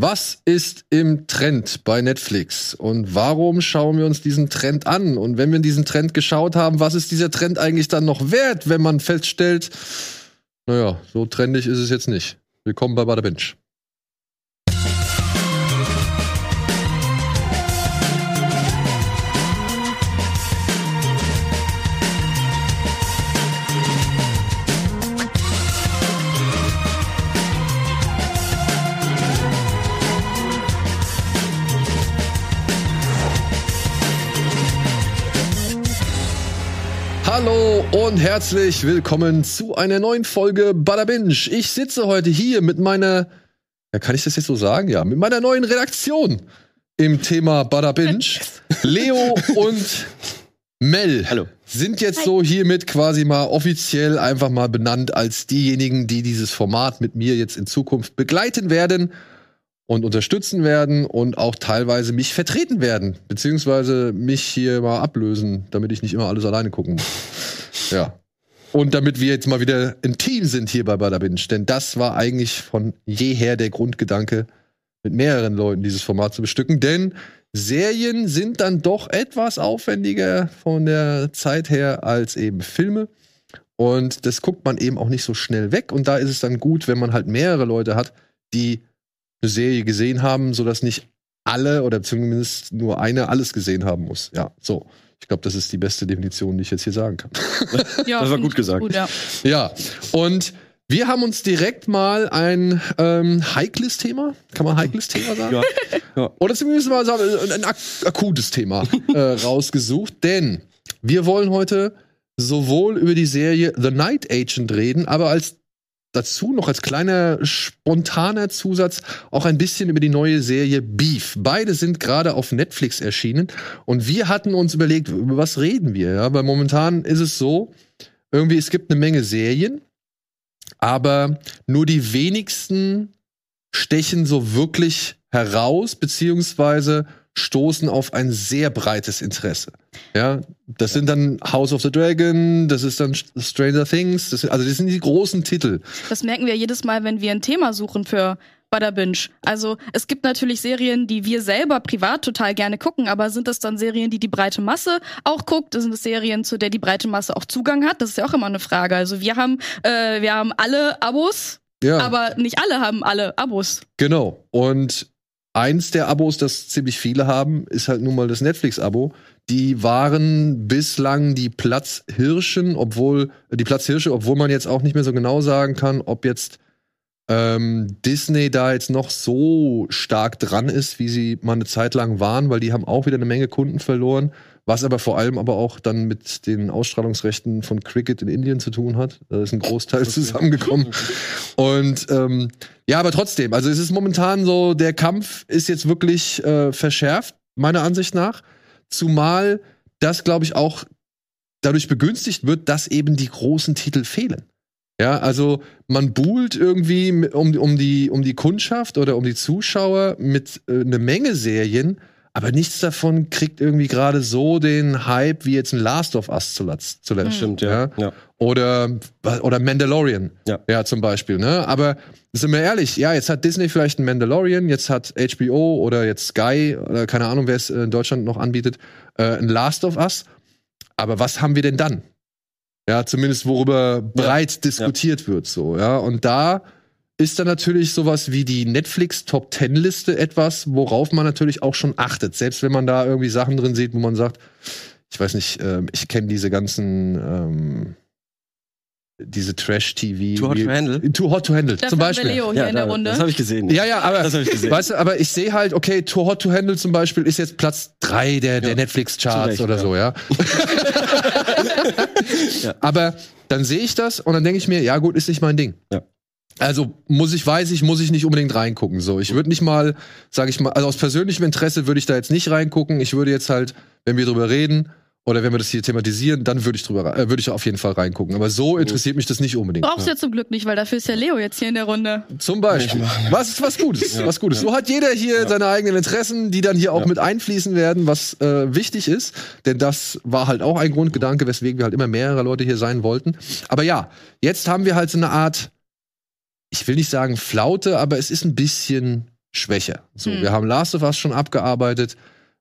Was ist im Trend bei Netflix und warum schauen wir uns diesen Trend an? Und wenn wir diesen Trend geschaut haben, was ist dieser Trend eigentlich dann noch wert, wenn man feststellt, naja, so trendig ist es jetzt nicht. Willkommen bei Bada Binge. Hallo und herzlich willkommen zu einer neuen Folge Bada Binge. Ich sitze heute hier mit meiner, ja, kann ich das jetzt so sagen? Ja, mit meiner neuen Redaktion im Thema Bada Binge. Leo und Mel Hallo. sind jetzt so hiermit quasi mal offiziell einfach mal benannt als diejenigen, die dieses Format mit mir jetzt in Zukunft begleiten werden und unterstützen werden und auch teilweise mich vertreten werden, beziehungsweise mich hier mal ablösen, damit ich nicht immer alles alleine gucken muss. Ja. Und damit wir jetzt mal wieder ein Team sind hier bei Bada Binge, denn das war eigentlich von jeher der Grundgedanke, mit mehreren Leuten dieses Format zu bestücken, denn Serien sind dann doch etwas aufwendiger von der Zeit her als eben Filme. Und das guckt man eben auch nicht so schnell weg. Und da ist es dann gut, wenn man halt mehrere Leute hat, die eine Serie gesehen haben, sodass nicht alle oder zumindest nur eine alles gesehen haben muss. Ja, so. Ich glaube, das ist die beste Definition, die ich jetzt hier sagen kann. Ja, Das war gut gesagt. Gut, ja. ja, und wir haben uns direkt mal ein ähm, heikles Thema, kann man heikles Thema sagen? Ja. Ja. Oder zumindest mal sagen, ein ak akutes Thema äh, rausgesucht, denn wir wollen heute sowohl über die Serie The Night Agent reden, aber als dazu noch als kleiner spontaner Zusatz auch ein bisschen über die neue Serie Beef. Beide sind gerade auf Netflix erschienen und wir hatten uns überlegt, über was reden wir? Ja, weil momentan ist es so, irgendwie es gibt eine Menge Serien, aber nur die wenigsten stechen so wirklich heraus, beziehungsweise stoßen auf ein sehr breites Interesse. Ja, das sind dann House of the Dragon, das ist dann Stranger Things, das sind, also das sind die großen Titel. Das merken wir jedes Mal, wenn wir ein Thema suchen für Bada Binge. Also es gibt natürlich Serien, die wir selber privat total gerne gucken, aber sind das dann Serien, die die breite Masse auch guckt? Sind es Serien, zu der die breite Masse auch Zugang hat? Das ist ja auch immer eine Frage. Also wir haben, äh, wir haben alle Abos, Ja, aber nicht alle haben alle Abos. genau. Und eins der Abos, das ziemlich viele haben, ist halt nun mal das Netflix-Abo. Die waren bislang die Platzhirschen, obwohl die Platzhirsche, obwohl man jetzt auch nicht mehr so genau sagen kann, ob jetzt ähm, Disney da jetzt noch so stark dran ist, wie sie mal eine Zeit lang waren, weil die haben auch wieder eine Menge Kunden verloren, was aber vor allem aber auch dann mit den Ausstrahlungsrechten von Cricket in Indien zu tun hat. Da ist ein Großteil zusammengekommen. Und ähm, ja, aber trotzdem, also es ist momentan so, der Kampf ist jetzt wirklich äh, verschärft, meiner Ansicht nach. Zumal das, glaube ich, auch dadurch begünstigt wird, dass eben die großen Titel fehlen. Ja, also man buhlt irgendwie um, um, die, um die Kundschaft oder um die Zuschauer mit äh, eine Menge Serien, aber nichts davon kriegt irgendwie gerade so den Hype wie jetzt ein Last of Us zuletzt. zuletzt Stimmt, ja. ja. oder, oder Mandalorian. Ja. ja, zum Beispiel. Ne? Aber sind wir ehrlich, ja, jetzt hat Disney vielleicht einen Mandalorian, jetzt hat HBO oder jetzt Sky oder keine Ahnung, wer es in Deutschland noch anbietet, äh, ein Last of Us. Aber was haben wir denn dann? Ja, zumindest worüber breit diskutiert wird, so, ja. Und da ist dann natürlich sowas wie die Netflix Top Ten Liste etwas, worauf man natürlich auch schon achtet. Selbst wenn man da irgendwie Sachen drin sieht, wo man sagt, ich weiß nicht, ähm, ich kenne diese ganzen, ähm, diese Trash-TV. Too Hot wie- to Handle? Too Hot to Handle, Dafür zum Beispiel. Leo hier in der da- Runde. Das habe ich gesehen. Ja, ja, aber ich gesehen. Weißt du, aber ich sehe halt, okay, Too Hot to Handle zum Beispiel ist jetzt Platz drei der, der Ja. Netflix-Charts Zu Recht, oder ja. so, ja. Ja. Aber dann sehe ich das und dann denke ich mir, ja gut, ist nicht mein Ding. Ja. Also muss ich, weiß ich, muss ich nicht unbedingt reingucken. So, ich würde nicht mal, sage ich mal, also aus persönlichem Interesse würde ich da jetzt nicht reingucken. Ich würde jetzt halt, wenn wir drüber reden oder wenn wir das hier thematisieren, dann würde ich drüber, äh, würde ich auf jeden Fall reingucken. Aber so interessiert mich das nicht unbedingt. Brauchst du ja zum Glück nicht, weil dafür ist ja Leo jetzt hier in der Runde. Zum Beispiel. Was ist was Gutes? Was Gutes. So hat jeder hier seine eigenen Interessen, die dann hier auch Ja. mit einfließen werden, was äh, wichtig ist. Denn das war halt auch ein Grundgedanke, weswegen wir halt immer mehrere Leute hier sein wollten. Aber ja, jetzt haben wir halt so eine Art, ich will nicht sagen Flaute, aber es ist ein bisschen schwächer. So, Hm. wir haben Last of Us schon abgearbeitet.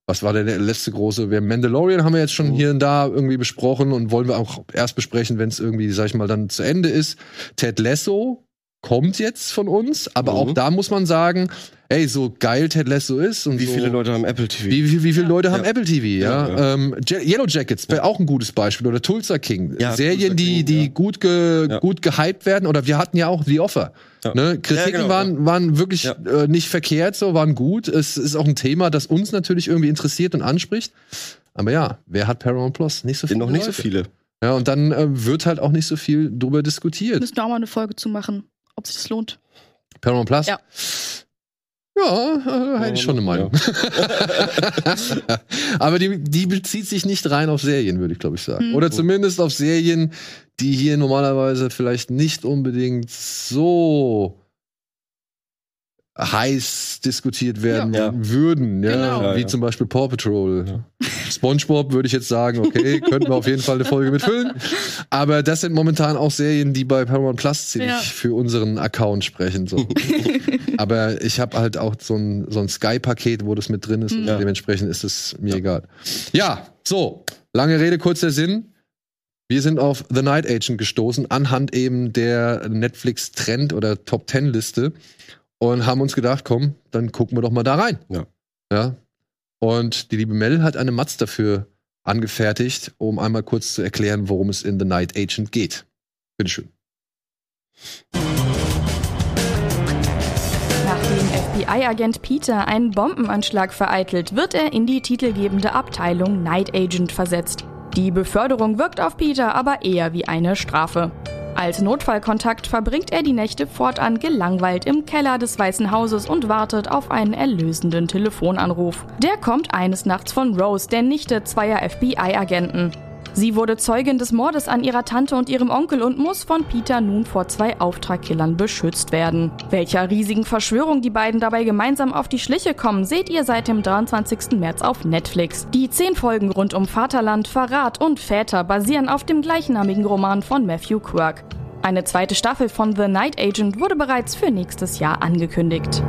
Was war denn der letzte große? Wir Mandalorian haben wir jetzt schon Mhm. hier und da irgendwie besprochen und wollen wir auch erst besprechen, wenn es irgendwie, sag ich mal, dann zu Ende ist. Ted Lasso kommt jetzt von uns, aber Mhm. auch da muss man sagen, ey, so geil Ted Lasso ist und Wie so, viele Leute haben Apple TV? wie, wie, wie viele Ja. Leute haben Ja. Apple TV, ja? Ja, Ähm, Je- Yellow Jackets wäre auch ein gutes Beispiel oder Tulsa King. Ja, Serien, Tulsa die, King, die ja. gut, ge, Ja. gut gehypt werden. Oder wir hatten ja auch The Offer. Ja. Ne? Kritiken Ja, genau, waren, waren wirklich Ja. äh, nicht verkehrt, so waren gut. Es ist auch ein Thema, das uns natürlich irgendwie interessiert und anspricht. Aber ja, wer hat Paramount Plus? Nicht so viele. noch nicht so Leute. viele. Ja, und dann äh, wird halt auch nicht so viel drüber diskutiert. Müssen wir auch mal eine Folge zu machen, ob sich das lohnt. Paramount Plus? Ja. Ja, äh, hätte ich schon eine Meinung. Aber die, die bezieht sich nicht rein auf Serien, würde ich glaube ich sagen. Hm. Oder zumindest auf Serien, die hier normalerweise vielleicht nicht unbedingt so heiß diskutiert werden Ja. würden, ja, Genau. Ja, wie ja. zum Beispiel Paw Patrol. SpongeBob würde ich jetzt sagen, okay, könnten wir auf jeden Fall eine Folge mitfüllen. Aber das sind momentan auch Serien, die bei Paramount Plus ziemlich Ja. für unseren Account sprechen. So. Aber ich habe halt auch so ein, so ein Sky-Paket, wo das mit drin ist. Und Ja. dementsprechend ist es mir egal. Ja, so. Lange Rede, kurzer Sinn. Wir sind auf The Night Agent gestoßen, anhand eben der Netflix-Trend- oder Top-10-Liste und haben uns gedacht, komm, dann gucken wir doch mal da rein. Ja. Ja. Und die liebe Mel hat eine Matz dafür angefertigt, um einmal kurz zu erklären, worum es in The Night Agent geht. Bitteschön. Nachdem FBI-Agent Peter einen Bombenanschlag vereitelt, wird er in die titelgebende Abteilung Night Agent versetzt. Die Beförderung wirkt auf Peter aber eher wie eine Strafe. Als Notfallkontakt verbringt er die Nächte fortan gelangweilt im Keller des Weißen Hauses und wartet auf einen erlösenden Telefonanruf. Der kommt eines Nachts von Rose, der Nichte zweier FBI-Agenten. Sie wurde Zeugin des Mordes an ihrer Tante und ihrem Onkel und muss von Peter nun vor zwei Auftragkillern beschützt werden. Welcher riesigen Verschwörung die beiden dabei gemeinsam auf die Schliche kommen, seht ihr seit dem 23. März auf Netflix. Die zehn Folgen rund um Vaterland, Verrat und Väter basieren auf dem gleichnamigen Roman von Matthew Quirk. Eine zweite Staffel von The Night Agent wurde bereits für nächstes Jahr angekündigt.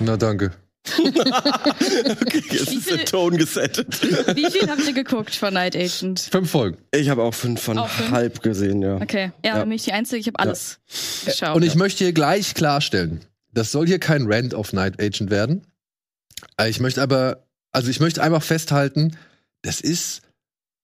Na, danke. okay, jetzt Wie ist der viel- Ton gesettet. Wie viel habt ihr geguckt von Night Agent? Fünf Folgen. Ich habe auch fünf von Auch fünf? halb gesehen, ja. Okay, ja, Ja. bin ich die Einzige, ich habe alles geschaut. Und ich möchte hier gleich klarstellen, das soll hier kein Rant auf Night Agent werden. Äh, Ich möchte aber, also ich möchte einfach festhalten, das ist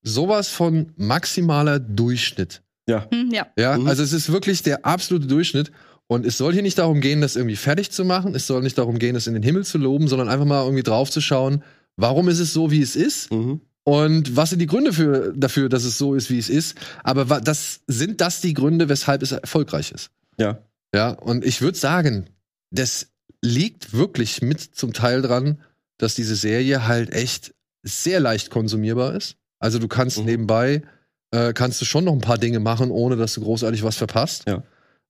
sowas von maximaler Durchschnitt. Ja. Hm, ja. Ja, Mhm. also es ist wirklich der absolute Durchschnitt. Und es soll hier nicht darum gehen, das irgendwie fertig zu machen. Es soll nicht darum gehen, das in den Himmel zu loben, sondern einfach mal irgendwie drauf zu schauen, warum ist es so, wie es ist? Mhm. Und was sind die Gründe für, dafür, dass es so ist, wie es ist? Aber das, sind das die Gründe, weshalb es erfolgreich ist? Ja. Ja, und ich würde sagen, das liegt wirklich mit zum Teil dran, dass diese Serie halt echt sehr leicht konsumierbar ist. Also du kannst Mhm. nebenbei, äh, kannst du schon noch ein paar Dinge machen, ohne dass du großartig was verpasst. Ja.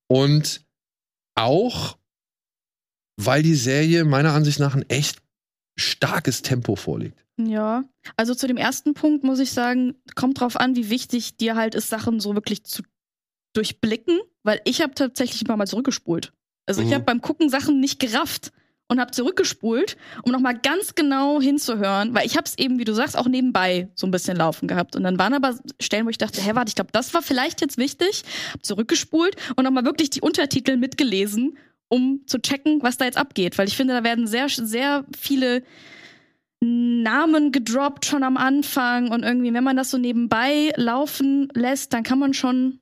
Und auch, weil die Serie meiner Ansicht nach ein echt starkes Tempo vorliegt. Ja, also zu dem ersten Punkt muss ich sagen, kommt drauf an, wie wichtig dir halt ist, Sachen so wirklich zu durchblicken, weil ich habe tatsächlich ein paar Mal zurückgespult. Also ich Mhm. habe beim Gucken Sachen nicht gerafft und habe zurückgespult, um nochmal ganz genau hinzuhören, weil ich habe es eben, wie du sagst, auch nebenbei so ein bisschen laufen gehabt. Und dann waren aber Stellen, wo ich dachte, hä, warte, ich glaube, das war vielleicht jetzt wichtig. Hab zurückgespult und nochmal wirklich die Untertitel mitgelesen, um zu checken, was da jetzt abgeht. Weil ich finde, da werden sehr, sehr viele Namen gedroppt schon am Anfang und irgendwie, wenn man das so nebenbei laufen lässt, dann kann man schon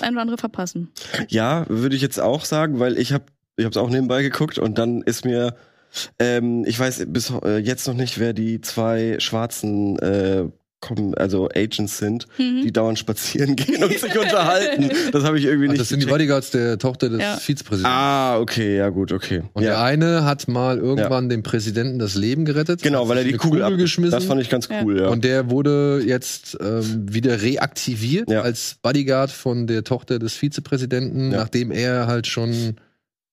ein oder andere verpassen. Ja, würde ich jetzt auch sagen, weil ich habe ich habe es auch nebenbei geguckt und dann ist mir ähm, ich weiß bis äh, jetzt noch nicht, wer die zwei schwarzen äh, kommen, also Agents sind, Mhm. die dauernd spazieren gehen und sich unterhalten. Das habe ich irgendwie Ach, nicht. das sind die gecheckt. Bodyguards der Tochter des Ja. Vizepräsidenten. Ah, okay, ja gut, okay. Und der ja, eine hat mal irgendwann dem Präsidenten das Leben gerettet. genau, weil er die Kugel, ab geschmissen. Das fand ich ganz Ja. cool, ja. Und der wurde jetzt ähm, wieder reaktiviert Ja. als Bodyguard von der Tochter des Vizepräsidenten, Ja. nachdem er halt schon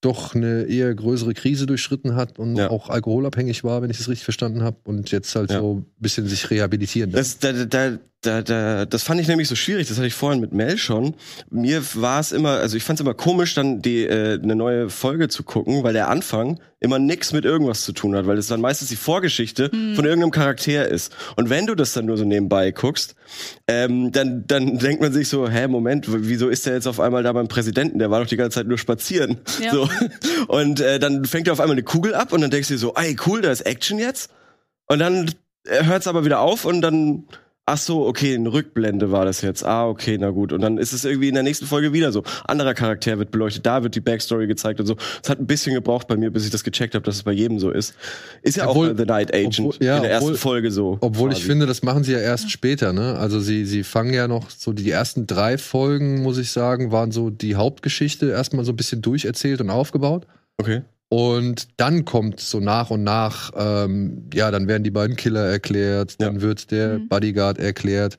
doch eine eher größere Krise durchschritten hat und Ja. auch alkoholabhängig war, wenn ich das richtig verstanden habe, und jetzt halt Ja. so ein bisschen sich rehabilitieren. Das, da, da, da, da, das fand ich nämlich so schwierig, das hatte ich vorhin mit Mel schon. Mir war es immer, also ich fand es immer komisch, dann die äh, eine neue Folge zu gucken, weil der Anfang immer nix mit irgendwas zu tun hat, weil es dann meistens die Vorgeschichte von irgendeinem Charakter ist. Und wenn du das dann nur so nebenbei guckst, ähm, dann, dann denkt man sich so, hä, Moment, wieso ist der jetzt auf einmal da beim Präsidenten? Der war doch die ganze Zeit nur spazieren. Ja. So. Und äh, dann fängt er auf einmal eine Kugel ab und dann denkst du dir so, ey, cool, da ist Action jetzt. Und dann hört es aber wieder auf und dann, ach so, okay, eine Rückblende war das jetzt. Ah, okay, na gut. Und dann ist es irgendwie in der nächsten Folge wieder so. Anderer Charakter wird beleuchtet, da wird die Backstory gezeigt und so. Es hat ein bisschen gebraucht bei mir, bis ich das gecheckt habe, dass es bei jedem so ist. Ist ja Obwohl- auch The Night Agent obwohl- ja, in der ersten obwohl- Folge so. Obwohl ich quasi. finde, das machen sie ja erst später, ne? Also sie, sie fangen ja noch so die ersten drei Folgen, muss ich sagen, waren so die Hauptgeschichte erstmal so ein bisschen durcherzählt und aufgebaut. Okay. Und dann kommt so nach und nach, ähm, ja, dann werden die beiden Killer erklärt, dann Ja. wird der Mhm. Bodyguard erklärt.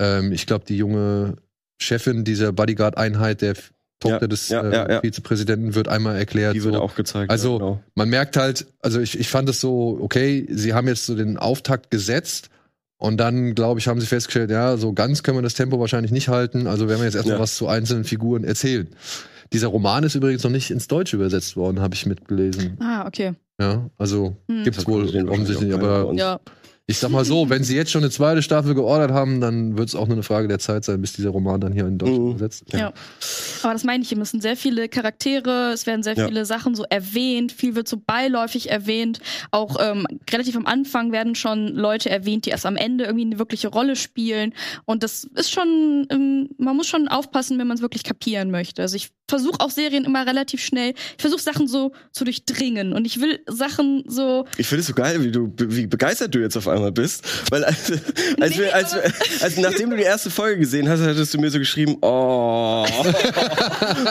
Ähm, ich glaube, die junge Chefin dieser Bodyguard-Einheit, der Tochter Ja, des ja, äh. Vizepräsidenten, wird einmal erklärt. Die wird so. auch gezeigt. Also, ja, genau. man merkt halt, also ich, ich fand es so, okay, sie haben jetzt so den Auftakt gesetzt und dann, glaube ich, haben sie festgestellt, ja, so ganz können wir das Tempo wahrscheinlich nicht halten, also werden wir jetzt erstmal Ja. was zu einzelnen Figuren erzählen. Dieser Roman ist übrigens noch nicht ins Deutsche übersetzt worden, habe ich mitgelesen. Ah, okay. Ja, also Hm. gibt's Das wohl offensichtlich, aber. Ja. ich sag mal so, wenn sie jetzt schon eine zweite Staffel geordert haben, dann wird es auch nur eine Frage der Zeit sein, bis dieser Roman dann hier in Deutsch Mhm. übersetzt ist. Ja. Aber das meine ich, hier müssen sehr viele Charaktere, es werden sehr Ja. viele Sachen so erwähnt, viel wird so beiläufig erwähnt. Auch ähm, relativ am Anfang werden schon Leute erwähnt, die erst am Ende irgendwie eine wirkliche Rolle spielen. Und das ist schon, ähm, man muss schon aufpassen, wenn man es wirklich kapieren möchte. Also ich versuche auch Serien immer relativ schnell, ich versuche Sachen so zu durchdringen und ich will Sachen so Ich finde es so geil, wie du, wie begeistert du jetzt auf einmal bist. Weil als, als, Nee, wir, als, als nachdem du die erste Folge gesehen hast, hattest du mir so geschrieben, oh,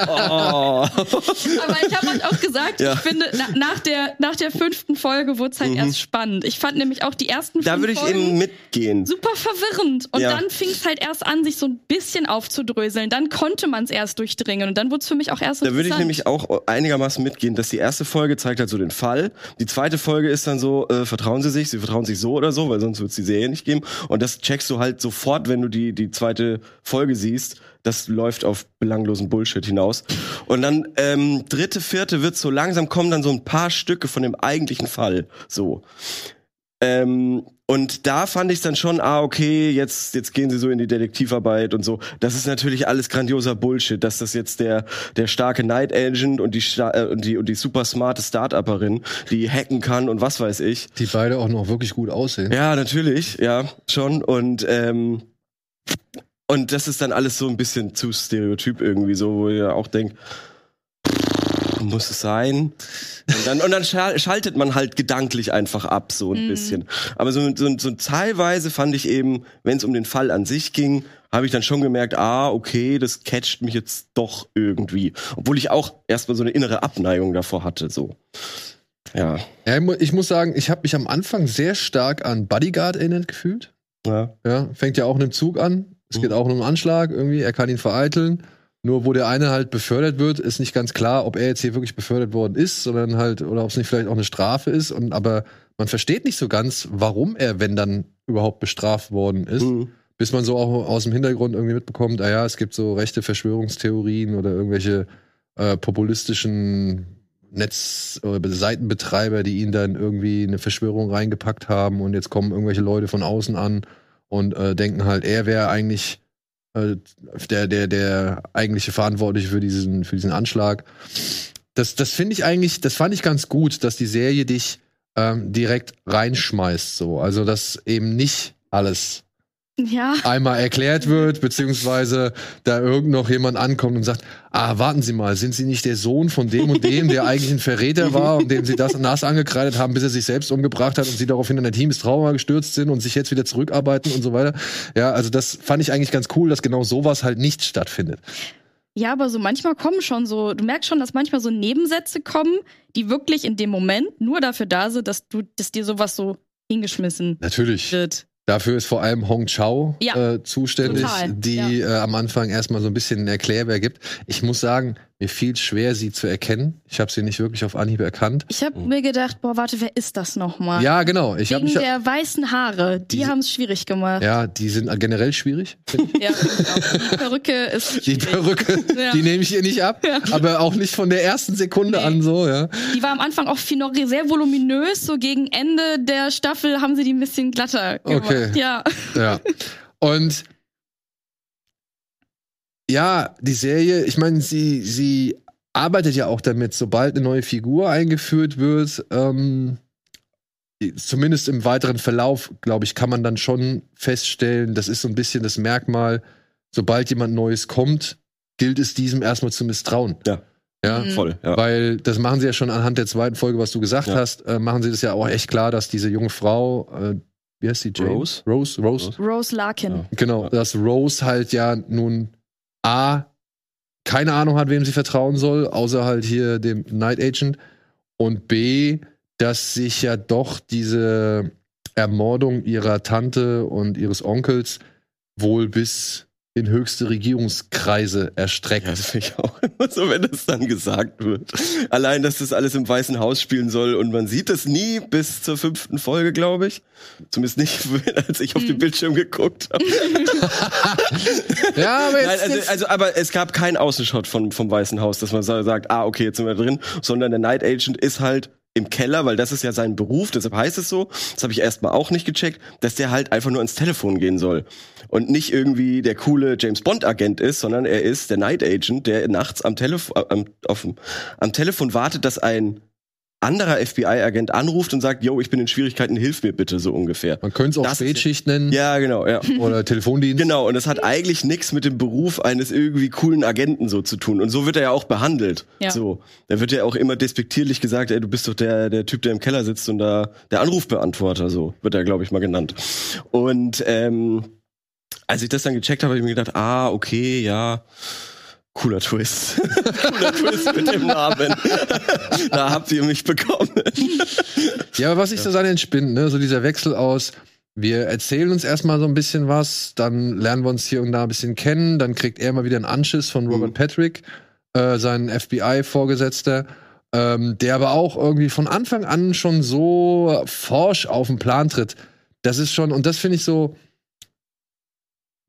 oh. Aber ich habe euch auch gesagt, Ja. ich finde, na, nach, der, nach der fünften Folge wurde es halt erst spannend. Ich fand nämlich auch die ersten Da würde ich Folgen eben mitgehen. super verwirrend. Und Ja. dann fing es halt erst an, sich so ein bisschen aufzudröseln. Dann konnte man es erst durchdringen. Und dann wurde es für mich auch erst Da würde ich nämlich auch einigermaßen mitgehen, dass die erste Folge zeigt halt so den Fall. Die zweite Folge ist dann so, äh, vertrauen sie sich, sie vertrauen sich so oder so, weil sonst wird es die Serie nicht geben. Und das checkst du halt sofort, wenn du die, die zweite Folge siehst. Das läuft auf belanglosen Bullshit hinaus. Und dann ähm, dritte, vierte wird so langsam kommen dann so ein paar Stücke von dem eigentlichen Fall. So. Ähm, und da fand ich dann schon, ah, okay, jetzt, jetzt gehen sie so in die Detektivarbeit und so. Das ist natürlich alles grandioser Bullshit, dass das jetzt der, der starke Night Agent und die, äh, und die, und die super smarte Start-Upperin, die hacken kann und was weiß ich. Die beide auch noch wirklich gut aussehen. Ja, natürlich, ja, schon. Und, ähm, und das ist dann alles so ein bisschen zu stereotyp irgendwie so, wo ihr auch denkt, muss es sein? Und dann, und dann schal- schaltet man halt gedanklich einfach ab, so ein Mhm. bisschen. Aber so, so, so teilweise fand ich eben, wenn es um den Fall an sich ging, habe ich dann schon gemerkt, ah, okay, das catcht mich jetzt doch irgendwie. Obwohl ich auch erstmal so eine innere Abneigung davor hatte, so. Ja. Ja, ich muss sagen, ich habe mich am Anfang sehr stark an Bodyguard erinnert gefühlt. ja. Ja, fängt ja auch in einem Zug an. Es geht Mhm. auch um einen Anschlag irgendwie. Er kann ihn vereiteln. Nur wo der eine halt befördert wird, ist nicht ganz klar, ob er jetzt hier wirklich befördert worden ist, sondern halt, oder ob es nicht vielleicht auch eine Strafe ist. Und aber man versteht nicht so ganz, warum er, wenn dann überhaupt bestraft worden ist. Mhm. Bis man so auch aus dem Hintergrund irgendwie mitbekommt, ah ja, es gibt so rechte Verschwörungstheorien oder irgendwelche äh, populistischen Netz- oder Seitenbetreiber, die ihn dann irgendwie eine Verschwörung reingepackt haben und jetzt kommen irgendwelche Leute von außen an und äh, denken halt, er wäre eigentlich der, der, der eigentliche Verantwortliche für diesen, für diesen Anschlag. Das, das finde ich eigentlich, das fand ich ganz gut, dass die Serie dich ähm, direkt reinschmeißt, so. Also, dass eben nicht alles Ja. einmal erklärt wird, beziehungsweise da irgend noch jemand ankommt und sagt, ah, warten Sie mal, sind Sie nicht der Sohn von dem und dem, der eigentlich ein Verräter war und dem Sie das nass angekreidet haben, bis er sich selbst umgebracht hat und Sie daraufhin in ein Team des Trauma gestürzt sind und sich jetzt wieder zurückarbeiten und so weiter. Ja, also das fand ich eigentlich ganz cool, dass genau sowas halt nicht stattfindet. Ja, aber so manchmal kommen schon so, du merkst schon, dass manchmal so Nebensätze kommen, die wirklich in dem Moment nur dafür da sind, dass du, dass dir sowas so hingeschmissen Natürlich. wird. Dafür ist vor allem Hong Chao Ja, äh, zuständig, total, die äh, am Anfang erstmal so ein bisschen ein Erklärwerk gibt. Ich muss sagen, Mir fiel schwer, sie zu erkennen. Ich habe sie nicht wirklich auf Anhieb erkannt. Ich habe mir gedacht, boah, warte, wer ist das nochmal? Ja, genau. Ich habe Wegen mich. der weißen Haare, die Diese- haben es schwierig gemacht. Ja, die sind generell schwierig. Ja, die Perücke ist Die schwierig. Perücke, Ja. die nehme ich ihr nicht ab, aber auch nicht von der ersten Sekunde Nee. an so, ja. Die war am Anfang auch viel noch sehr voluminös, so gegen Ende der Staffel haben sie die ein bisschen glatter gemacht. Okay. Ja. Ja. Und ja, die Serie, ich meine, sie, sie arbeitet ja auch damit, sobald eine neue Figur eingeführt wird, ähm, zumindest im weiteren Verlauf, glaube ich, kann man dann schon feststellen, das ist so ein bisschen das Merkmal, sobald jemand Neues kommt, gilt es diesem erstmal zu misstrauen. Ja. Ja. Mhm. Voll, ja. Weil das machen sie ja schon anhand der zweiten Folge, was du gesagt Ja. hast, äh, machen sie das ja auch echt klar, dass diese junge Frau, äh, wie heißt die? Jane? Rose? Rose, Rose. Rose. Rose Larkin. Ja. Genau, Ja. dass Rose halt ja nun A, keine Ahnung hat, wem sie vertrauen soll, außer halt hier dem Night Agent. Und B, dass sich ja doch diese Ermordung ihrer Tante und ihres Onkels wohl bis in höchste Regierungskreise erstreckt. Ja, das finde ich auch immer so, wenn das dann gesagt wird. Allein, dass das alles im Weißen Haus spielen soll und man sieht es nie bis zur fünften Folge, glaube ich. Zumindest nicht, als ich auf den Bildschirm geguckt habe. Ja, aber Nein, jetzt, also, jetzt also, aber es gab keinen Außenshot von, vom Weißen Haus, dass man sa- sagt, ah, okay, jetzt sind wir drin, sondern der Night Agent ist halt im Keller, weil das ist ja sein Beruf, deshalb heißt es so. Das habe ich erstmal auch nicht gecheckt, dass der halt einfach nur ans Telefon gehen soll. Und nicht irgendwie der coole James Bond-Agent ist, sondern er ist der Night Agent, der nachts am, Telef am, auf, dem- am Telefon wartet, dass ein anderer FBI-Agent anruft und sagt, yo, ich bin in Schwierigkeiten, hilf mir bitte, so ungefähr. man könnte es auch Spätschicht nennen Ja, genau, ja. oder Telefondienst. Genau, und das hat eigentlich nichts mit dem Beruf eines irgendwie coolen Agenten so zu tun. Und so wird er ja auch behandelt. Ja. So. Da wird ja auch immer despektierlich gesagt, ey, du bist doch der, der Typ, der im Keller sitzt und da der Anrufbeantworter, so wird er, glaube ich, mal genannt. Und ähm, als ich das dann gecheckt habe, habe ich mir gedacht, ah, okay, ja. Cooler Twist. Cooler Twist mit dem Namen. da habt ihr mich bekommen. Ja, aber was ich so daran entspinnt, ne, so dieser Wechsel aus, wir erzählen uns erstmal so ein bisschen was, dann lernen wir uns hier und da ein bisschen kennen, dann kriegt er mal wieder einen Anschiss von Robert Mhm. Patrick, äh, sein FBI-Vorgesetzter, ähm, der aber auch irgendwie von Anfang an schon so forsch auf den Plan tritt. Das ist schon, und das finde ich so,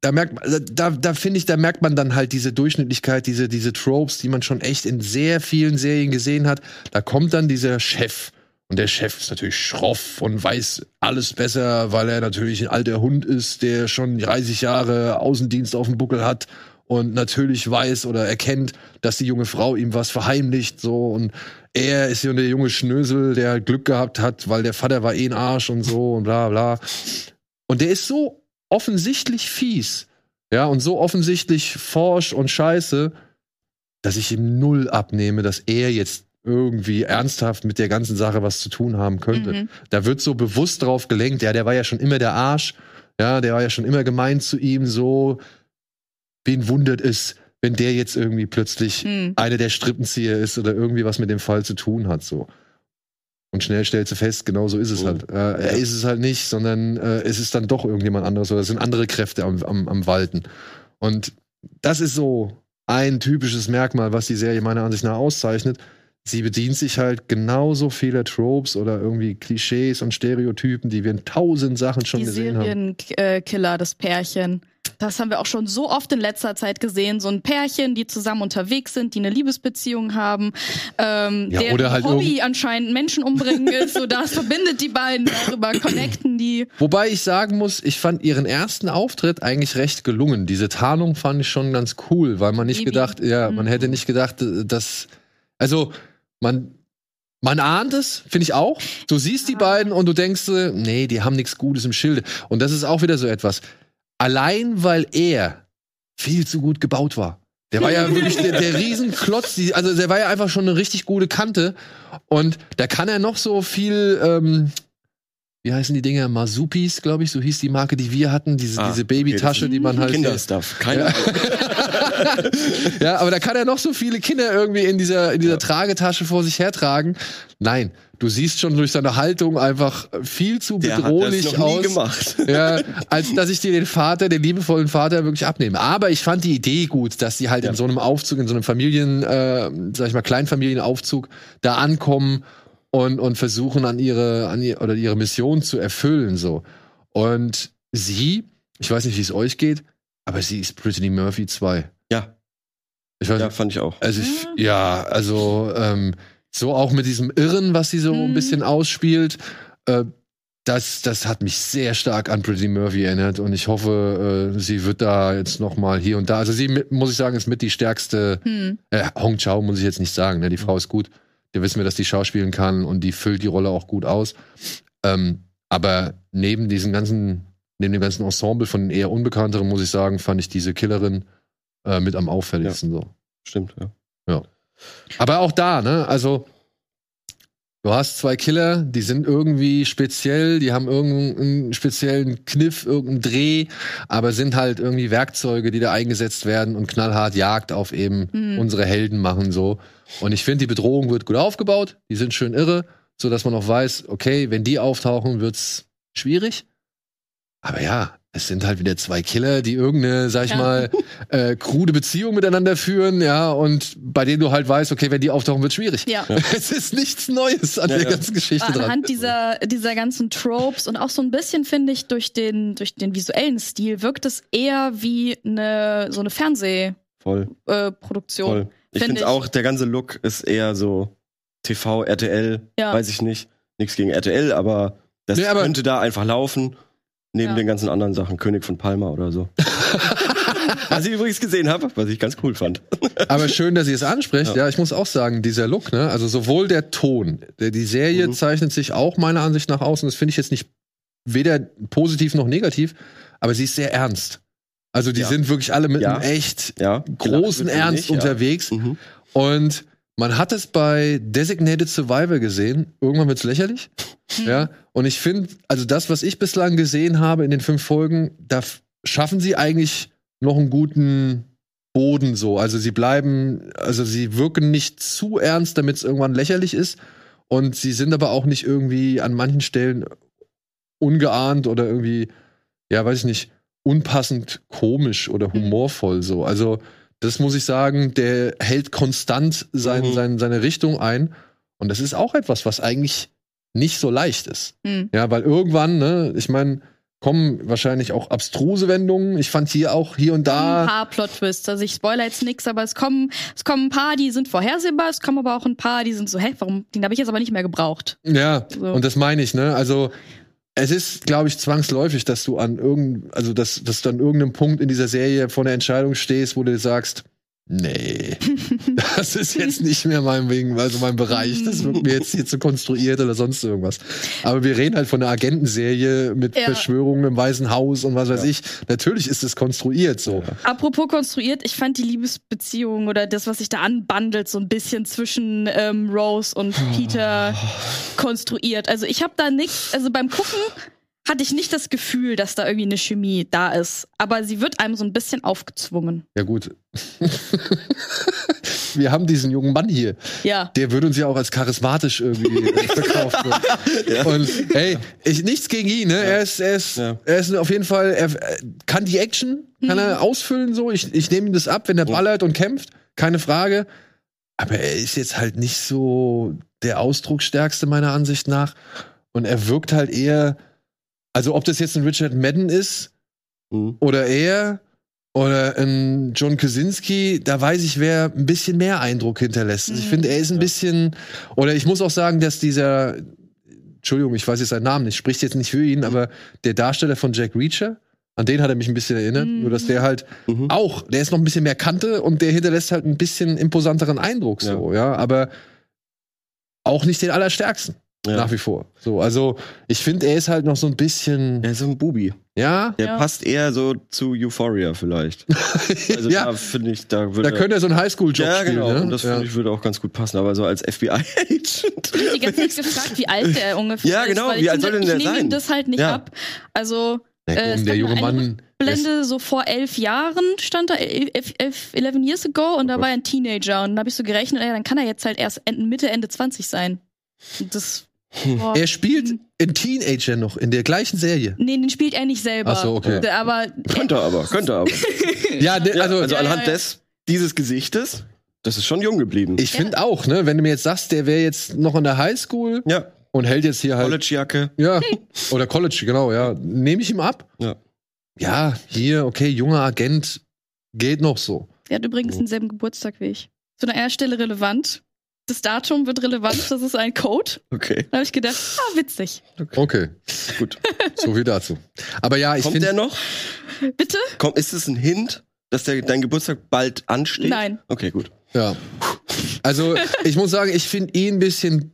da merkt man, da, da finde ich, da merkt man dann halt diese Durchschnittlichkeit, diese, diese Tropes, die man schon echt in sehr vielen Serien gesehen hat. Da kommt dann dieser Chef. Und der Chef ist natürlich schroff und weiß alles besser, weil er natürlich ein alter Hund ist, der schon 30 Jahre Außendienst auf dem Buckel hat und natürlich weiß oder erkennt, dass die junge Frau ihm was verheimlicht, so und er ist ja der junge Schnösel, der Glück gehabt hat, weil der Vater war eh ein Arsch und so und bla bla. Und der ist so offensichtlich fies, ja, und so offensichtlich forsch und scheiße, dass ich ihm null abnehme, dass er jetzt irgendwie ernsthaft mit der ganzen Sache was zu tun haben könnte. Mhm. Da wird so bewusst drauf gelenkt, ja, der war ja schon immer der Arsch, ja, der war ja schon immer gemeint zu ihm, so, wen wundert es, wenn der jetzt irgendwie plötzlich Hm. einer der Strippenzieher ist oder irgendwie was mit dem Fall zu tun hat, so. Und schnell stellst du fest, genau so ist es Oh. halt. Äh, er ist es halt nicht, sondern äh, es ist dann doch irgendjemand anderes oder es sind andere Kräfte am, am, am Walten. Und das ist so ein typisches Merkmal, was die Serie meiner Ansicht nach auszeichnet. Sie bedient sich halt genauso vieler Tropes oder irgendwie Klischees und Stereotypen, die wir in tausend Sachen schon Die gesehen haben. Serienkiller, das Pärchen. Das haben wir auch schon so oft in letzter Zeit gesehen. So ein Pärchen, die zusammen unterwegs sind, die eine Liebesbeziehung haben. Ähm, Ja, deren oder halt Hobby anscheinend Menschen umbringen ist. So das verbindet die beiden, darüber connecten die. Wobei ich sagen muss, ich fand ihren ersten Auftritt eigentlich recht gelungen. Diese Tarnung fand ich schon ganz cool, weil man nicht Baby. gedacht, ja, man Mhm. hätte nicht gedacht, äh, dass, also man, man ahnt es, finde ich auch. Du siehst die Ah. beiden und du denkst, äh, nee, die haben nichts Gutes im Schilde. Und das ist auch wieder so etwas. Allein weil er viel zu gut gebaut war. Der war ja wirklich der, der Riesenklotz, die, also der war ja einfach schon eine richtig gute Kante. Und da kann er noch so viel ähm, wie heißen die Dinger? Masupis, glaube ich, so hieß die Marke, die wir hatten, diese, Ah, diese Babytasche, okay, die man halt. Kinderstuff. Keine Ahnung. ja, aber da kann er noch so viele Kinder irgendwie in dieser, in dieser Ja. Tragetasche vor sich hertragen. Nein, du siehst schon durch seine Haltung einfach viel zu Der hat das bedrohlich noch nie aus. gemacht. Ja, als dass ich dir den Vater, den liebevollen Vater wirklich abnehme. Aber ich fand die Idee gut, dass die halt Ja. in so einem Aufzug, in so einem Familien, äh, sag ich mal, Kleinfamilienaufzug da ankommen und, und versuchen an ihre, an ihr, oder ihre Mission zu erfüllen, so. Und sie, ich weiß nicht, wie es euch geht, aber sie ist Brittany Murphy 2. Ja, Ich weiß ja, fand ich auch. also ich, ja, also ähm, so auch mit diesem Irren, was sie so ein Mhm. bisschen ausspielt, äh, das, das hat mich sehr stark an Pretty Murphy erinnert und ich hoffe, äh, sie wird da jetzt noch mal hier und da. Also sie mit, muss ich sagen, ist mit die stärkste. Hm. Äh, Hong Chao muss ich jetzt nicht sagen. Ne? Die Frau ist gut. Wir wissen wir, dass die schauspielen kann und die füllt die Rolle auch gut aus. Ähm, aber neben diesen ganzen, neben dem ganzen Ensemble von eher unbekannteren, muss ich sagen, fand ich diese Killerin äh, mit am auffälligsten so. Stimmt, ja. Aber auch da, ne? Also, du hast zwei Killer, die sind irgendwie speziell, die haben irgendeinen speziellen Kniff, irgendeinen Dreh, aber sind halt irgendwie Werkzeuge, die da eingesetzt werden und knallhart Jagd auf eben Hm. unsere Helden machen so. Und ich finde, die Bedrohung wird gut aufgebaut, die sind schön irre, so dass man auch weiß, okay, wenn die auftauchen, wird's schwierig. Aber ja, es sind halt wieder zwei Killer, die irgendeine, sag ich Ja. mal, äh, krude Beziehung miteinander führen, ja, und bei denen du halt weißt, okay, wenn die auftauchen, wird schwierig. Ja. Es ist nichts Neues an Ja, der ja. ganzen Geschichte dran. Anhand dieser, dieser ganzen Tropes und auch so ein bisschen, finde ich, durch den, durch den visuellen Stil wirkt es eher wie eine, so eine Voll, Fernsehproduktion. voll. Ich Find finde ich. auch, der ganze Look ist eher so TV, RTL, Ja. weiß ich nicht. Nichts gegen RTL, aber das Nee, aber- könnte da einfach laufen. Neben Ja. den ganzen anderen Sachen, König von Palma oder so. was ich übrigens gesehen habe, was ich ganz cool fand. Aber schön, dass ihr es anspricht. Ja. Ja. ich muss auch sagen, dieser Look, ne, also sowohl der Ton, der, die Serie Mhm. zeichnet sich auch meiner Ansicht nach aus, und das finde ich jetzt nicht weder positiv noch negativ, aber sie ist sehr ernst. Also die Ja. sind wirklich alle mit Ja. einem echt Ja, großen Ernst nicht, ja. unterwegs. Mhm. Und man hat es bei Designated Survivor gesehen. Irgendwann wird's lächerlich. Ja. Und ich finde, also das, was ich bislang gesehen habe in den fünf Folgen, da schaffen sie eigentlich noch einen guten Boden so. Also sie bleiben, also sie wirken nicht zu ernst, damit es irgendwann lächerlich ist. Und sie sind aber auch nicht irgendwie an manchen Stellen ungeahnt oder irgendwie, ja, weiß ich nicht, unpassend komisch oder humorvoll so. Also das muss ich sagen, der hält konstant sein, Mhm. sein, seine Richtung ein. Und das ist auch etwas, was eigentlich nicht so leicht ist. Hm. Ja, weil irgendwann, ne, ich meine, kommen wahrscheinlich auch abstruse Wendungen. Ich fand hier auch hier und Ein da. paar Plot-Twists. Also ich spoiler jetzt nix, aber es kommen, es kommen ein paar, die sind vorhersehbar, es kommen aber auch ein paar, die sind so, hä, warum, den habe ich jetzt aber nicht mehr gebraucht. Ja, So. und das meine ich, ne? Also es ist, glaube ich, zwangsläufig, dass du an irgend, also dass, dass du an irgendeinem Punkt in dieser Serie vor einer Entscheidung stehst, wo du dir sagst, nee, das ist jetzt nicht mehr mein Wing, also mein Bereich. Das wird mir jetzt hier zu konstruiert oder sonst irgendwas. Aber wir reden halt von einer Agentenserie mit Ja. Verschwörungen im Weißen Haus und was weiß Ja. ich. Natürlich ist es konstruiert so. Apropos konstruiert, ich fand die Liebesbeziehung oder das, was sich da anbandelt, so ein bisschen zwischen ähm, Rose und Peter konstruiert. Also ich habe da nichts, also beim Gucken hatte ich nicht das Gefühl, dass da irgendwie eine Chemie da ist. Aber sie wird einem so ein bisschen aufgezwungen. Ja, gut. wir haben diesen jungen Mann hier. Ja. der wird uns ja auch als charismatisch irgendwie äh, verkauft. So. Und hey, ich, nichts gegen ihn, ne? Er ist, er ist, Ja. er ist auf jeden Fall, er er kann die Action, kann er ausfüllen so. Ich, ich nehme ihm das ab, wenn er Ja. ballert und kämpft, keine Frage. Aber er ist jetzt halt nicht so der Ausdrucksstärkste meiner Ansicht nach. Und er wirkt halt eher, also ob das jetzt ein Richard Madden ist Mhm. oder er oder ein John Krasinski, da weiß ich, wer ein bisschen mehr Eindruck hinterlässt. Also ich Mhm. finde, er ist ein Ja. bisschen, oder ich muss auch sagen, dass dieser, Entschuldigung, ich weiß jetzt seinen Namen nicht, spricht jetzt nicht für ihn, aber der Darsteller von Jack Reacher, an den hat er mich ein bisschen erinnert, Mhm. nur dass der halt Mhm. auch, der ist noch ein bisschen mehr Kante und der hinterlässt halt ein bisschen imposanteren Eindruck so, ja, aber auch nicht den allerstärksten. Ja. Nach wie vor. So, also ich finde, er ist halt noch so ein bisschen. Er ist so ein Bubi. Ja, Der Ja. passt eher so zu Euphoria vielleicht. Also ja. da finde ich, da würde Da könnte er so einen Highschool-Job ja, spielen. genau. Ne? Und das ja. finde ich würde auch ganz gut passen. Aber so als FBI-Agent. Ich hab die ganze Zeit gefragt, wie alt der ungefähr Ja, ist. genau, weil wie ich alt soll denn der Ich nehme sein? ihm das halt nicht Ja. ab. Also, Ja, äh, der junge Mann. Blende so vor elf Jahren stand da, elf, elf, 11 years ago, und da Oh war er ein Teenager. Und dann habe ich so gerechnet, ey, dann kann er jetzt halt erst Mitte, Ende 20 sein. Und das. Boah. Er spielt in Teenager noch in der gleichen Serie. Nee, den spielt er nicht selber. Ach so, okay. Aber Könnte aber, könnte aber. Ja, ne, Ja, also, also, ja, anhand ja. des, dieses Gesichtes, das ist schon jung geblieben. ich finde auch, ne, wenn du mir jetzt sagst, der wäre jetzt noch in der Highschool ja, und hält jetzt hier halt. College-Jacke. Ja, oder College, genau, ja. Nehme ich ihm ab? Ja. Ja, hier, okay, junger Agent, geht noch so. Der hat übrigens denselben Geburtstag wie ich. Zu einer Stelle relevant. Das Datum wird relevant, das ist ein Code. Okay, Da habe ich gedacht, ah, witzig. Okay, gut. so viel dazu. Aber ja, ich Kommt der finde. noch? Bitte? Kommt, ist es ein Hint, dass der, dein Geburtstag bald ansteht? Nein. Okay, gut. Ja. Also, ich muss sagen, ich finde ihn ein bisschen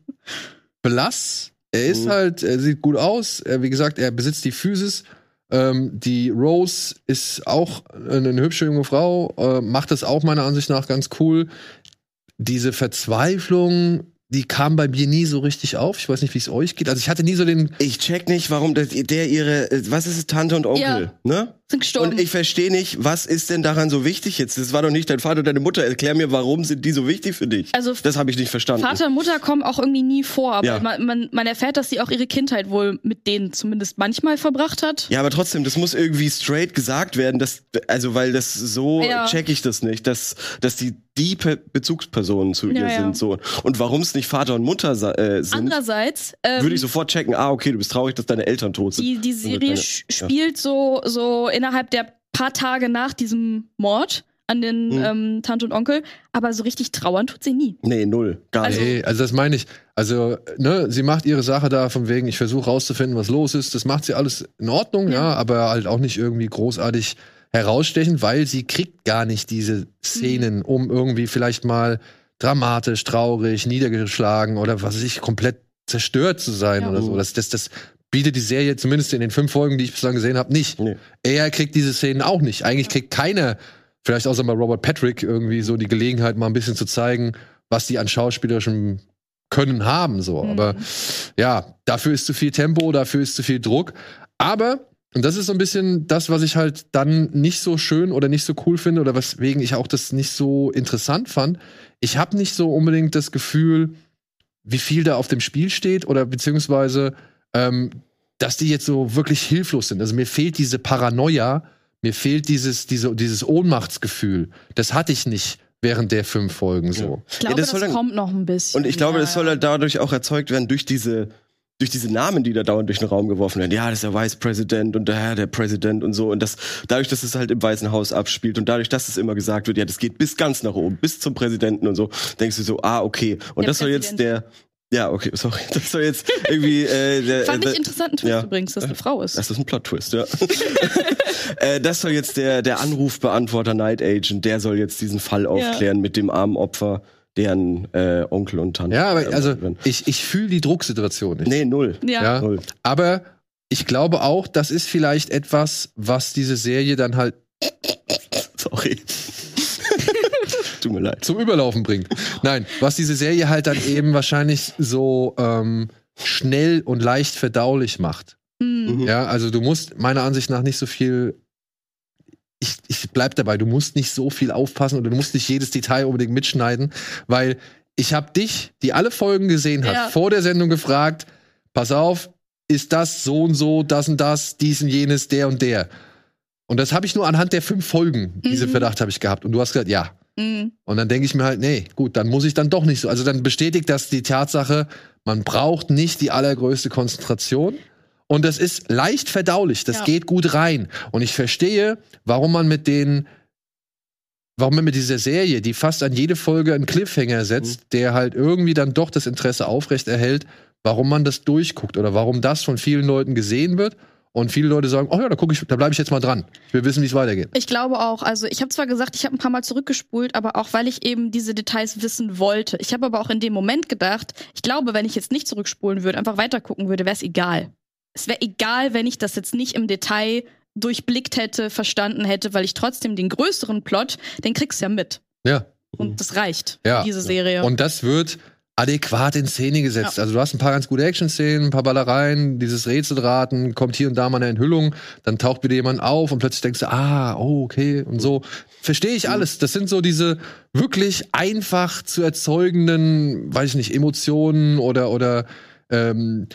blass. Er ist Mhm. halt, er sieht gut aus. Er, wie gesagt, er besitzt die Physis. Ähm, die Rose ist auch eine, eine hübsche junge Frau, äh, macht das auch meiner Ansicht nach ganz cool. Diese Verzweiflung, die kam bei mir nie so richtig auf. Ich weiß nicht, wie es euch geht. Also ich hatte nie so den. Ich check nicht, warum der, der ihre, äh, was ist es, Tante und Onkel, Ja. ne? Sind gestorben. Und ich verstehe nicht, was ist denn daran so wichtig jetzt? Das war doch nicht dein Vater und deine Mutter. Erklär mir, warum sind die so wichtig für dich? Also Das habe ich nicht verstanden. Vater und Mutter kommen auch irgendwie nie vor, aber Ja. man, man, man erfährt, dass sie auch ihre Kindheit wohl mit denen zumindest manchmal verbracht hat. Ja, aber trotzdem, das muss irgendwie straight gesagt werden, dass, also weil das so Ja. check ich das nicht, dass, dass die die Pe Bezugspersonen zu ihr Ja, sind so und warum es nicht Vater und Mutter äh, sind, Andererseits ähm, würde ich sofort checken. Ah, okay, du bist traurig, dass deine Eltern tot sind. die, die Serie deine- spielt so, so innerhalb der paar Tage nach diesem Mord an den Mhm. ähm, Tante und Onkel, aber so richtig trauern tut sie nie. Nee, null, gar Also- nicht. nee, also das meine ich. Also, ne, sie macht ihre Sache da von wegen, ich versuche rauszufinden, was los ist. Das macht sie alles in Ordnung, ja, Ja. aber halt auch nicht irgendwie großartig herausstechen, weil sie kriegt gar nicht diese Szenen, um irgendwie vielleicht mal dramatisch, traurig, niedergeschlagen oder was weiß ich, komplett zerstört zu sein Ja. oder so. Das, das, das bietet die Serie zumindest in den fünf Folgen, die ich bislang gesehen habe, nicht. Nee. Er kriegt diese Szenen auch nicht. Eigentlich kriegt keiner, vielleicht außer mal Robert Patrick, irgendwie so die Gelegenheit, mal ein bisschen zu zeigen, was die an schauspielerischem Können haben. So. Mhm. Aber ja, dafür ist zu viel Tempo, dafür ist zu viel Druck. Aber, und das ist so ein bisschen das, was ich halt dann nicht so schön oder nicht so cool finde oder weswegen ich auch das nicht so interessant fand. Ich habe nicht so unbedingt das Gefühl, wie viel da auf dem Spiel steht oder beziehungsweise, ähm, dass die jetzt so wirklich hilflos sind. Also mir fehlt diese Paranoia, mir fehlt dieses, diese, dieses Ohnmachtsgefühl. Das hatte ich nicht während der fünf Folgen so. Ich glaube, das das, soll dann- kommt noch ein bisschen. Und ich glaube, ja, das soll ja. halt dadurch auch erzeugt werden durch diese durch diese Namen, die da dauernd durch den Raum geworfen werden. Ja, das ist der Vice President und der Herr, der Präsident und so. Und das, dadurch, dass es halt im Weißen Haus abspielt und dadurch, dass es immer gesagt wird, ja, das geht bis ganz nach oben, bis zum Präsidenten und so, denkst du so, ah, okay. Und Der das soll jetzt Präsident. der, ja, okay, sorry, das soll jetzt irgendwie, äh, der, Fand äh, ich interessanten Twist ja. übrigens, dass eine Frau ist. das ist ein Plot-Twist, ja. äh, das soll jetzt der, der Anrufbeantworter Night Agent, der soll jetzt diesen Fall aufklären mit dem armen Opfer, deren äh, Onkel und Tante. Ja, aber äh, also ich, ich fühle die Drucksituation nicht. Nee, null. ja. Ja. Null. Aber ich glaube auch, das ist vielleicht etwas, was diese Serie dann halt Sorry. Tut mir leid. zum Überlaufen bringt. Nein, was diese Serie halt dann eben wahrscheinlich so ähm, schnell und leicht verdaulich macht. Hm. Mhm. Ja, also du musst meiner Ansicht nach nicht so viel. Ich, ich bleib dabei, du musst nicht so viel aufpassen oder du musst nicht jedes Detail unbedingt mitschneiden, weil ich habe dich, die alle Folgen gesehen hat, Ja. vor der Sendung gefragt, pass auf, ist das so und so, das und das, dies und jenes, der und der. Und das habe ich nur anhand der fünf Folgen, diese Mhm. Verdacht habe ich gehabt. Und du hast gesagt, ja. Hm. Und dann denke ich mir halt, nee, gut, dann muss ich dann doch nicht so. Also dann bestätigt das die Tatsache, man braucht nicht die allergrößte Konzentration. Und das ist leicht verdaulich, das Ja. geht gut rein. Und ich verstehe, warum man mit den, warum man mit dieser Serie, die fast an jede Folge einen Cliffhanger setzt, der halt irgendwie dann doch das Interesse aufrecht erhält, warum man das durchguckt oder warum das von vielen Leuten gesehen wird Und viele Leute sagen, oh ja, da gucke ich, da bleibe ich jetzt mal dran. Ich will wissen, wie es weitergeht. Ich glaube auch. Also ich habe zwar gesagt, ich habe ein paar Mal zurückgespult, aber auch weil ich eben diese Details wissen wollte. Ich habe aber auch in dem Moment gedacht, ich glaube, wenn ich jetzt nicht zurückspulen würde, einfach weitergucken würde, wäre es egal. Es wäre egal, wenn ich das jetzt nicht im Detail durchblickt hätte, verstanden hätte, weil ich trotzdem den größeren Plot, den kriegst du ja mit. Ja. Und das reicht Ja. diese Serie. Und das wird adäquat in Szene gesetzt. Ja. Also du hast ein paar ganz gute Action-Szenen, ein paar Ballereien, dieses Rätselraten, kommt hier und da mal eine Enthüllung, dann taucht wieder jemand auf und plötzlich denkst du, ah, oh, okay, und so. Verstehe ich alles. Das sind so diese wirklich einfach zu erzeugenden, weiß ich nicht, Emotionen oder, oder ähm,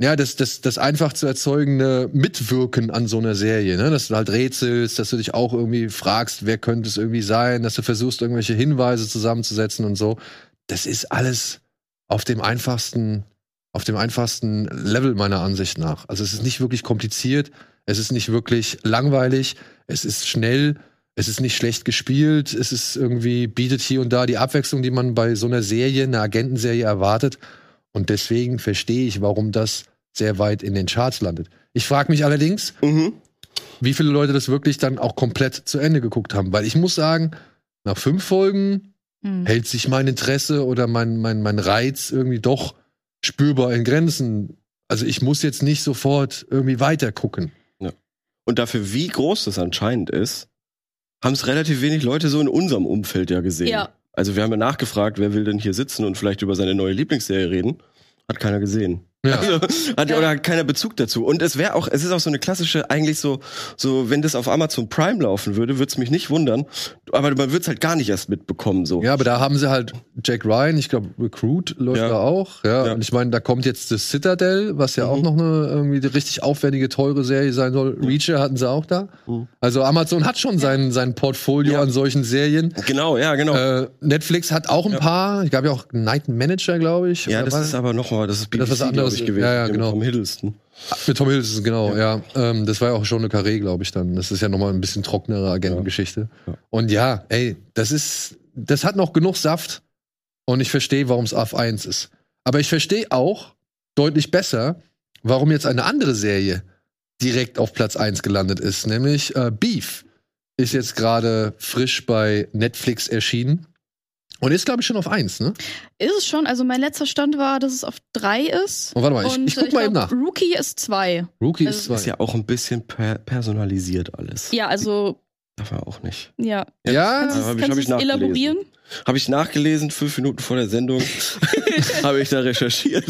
ja, das, das, das einfach zu erzeugende Mitwirken an so einer Serie, ne? Dass du halt rätselst, dass du dich auch irgendwie fragst, wer könnte es irgendwie sein, dass du versuchst, irgendwelche Hinweise zusammenzusetzen und so. Das ist alles auf dem einfachsten, auf dem einfachsten Level meiner Ansicht nach. Also es ist nicht wirklich kompliziert, es ist nicht wirklich langweilig, es ist schnell, es ist nicht schlecht gespielt, es ist irgendwie, bietet hier und da die Abwechslung, die man bei so einer Serie, einer Agentenserie erwartet. Und deswegen verstehe ich, warum das sehr weit in den Charts landet. Ich frage mich allerdings, Mhm. wie viele Leute das wirklich dann auch komplett zu Ende geguckt haben. Weil ich muss sagen, nach fünf Folgen Hm. hält sich mein Interesse oder mein, mein, mein Reiz irgendwie doch spürbar in Grenzen. Also ich muss jetzt nicht sofort irgendwie weiter gucken. Und dafür, wie groß das anscheinend ist, haben es relativ wenig Leute so in unserem Umfeld ja gesehen. Ja. Also wir haben ja nachgefragt, wer will denn hier sitzen und vielleicht über seine neue Lieblingsserie reden. Hat keiner gesehen. Ja. Also, hat, Ja. Oder hat keiner Bezug dazu. Und es wäre auch, es ist auch so eine klassische, eigentlich so, so, wenn das auf Amazon Prime laufen würde, würde es mich nicht wundern. Aber man würde es halt gar nicht erst mitbekommen, so. Ja, aber da haben sie halt Jack Ryan, ich glaube Recruit läuft Ja. da auch. Ja. Ja. Und ich meine, da kommt jetzt das Citadel, was ja Mhm. auch noch eine irgendwie eine richtig aufwendige, teure Serie sein soll. Reacher hatten sie auch da. Mhm. Also Amazon hat schon sein, sein Portfolio Ja. an solchen Serien. Genau, ja, genau. Äh, Netflix hat auch ein Ja. paar. Ich glaube ja auch Night Manager, glaube ich. ja, das ist aber nochmal, das ist BBC, Das ist was anderes. Glaub ich, gewesen. Ja, ja, mit genau. Tom Hiddleston. Mit Tom Hiddleston, genau, ja. Ähm, das war ja auch schon eine Carré, glaube ich, dann. Das ist ja nochmal ein bisschen trockenere Agentengeschichte. Ja. Und ja, ey, das ist, das hat noch genug Saft. Und ich verstehe, warum es auf 1 ist. Aber ich verstehe auch deutlich besser, warum jetzt eine andere Serie direkt auf Platz 1 gelandet ist, nämlich äh, Beef. Ist jetzt gerade frisch bei Netflix erschienen. Und ist, glaube ich, schon auf 1, ne? Ist es schon? Also mein letzter Stand war, dass es auf drei ist. Oh, warte mal, ich, ich guck mal eben nach. Rookie ist zwei. Rookie also ist 2. Ist ja auch ein bisschen per personalisiert alles. Ja, also, Darf man auch nicht. ja. Ja, Kannst du hab es ich- kannst hab ich elaborieren? Habe ich nachgelesen, fünf Minuten vor der Sendung, habe ich da recherchiert.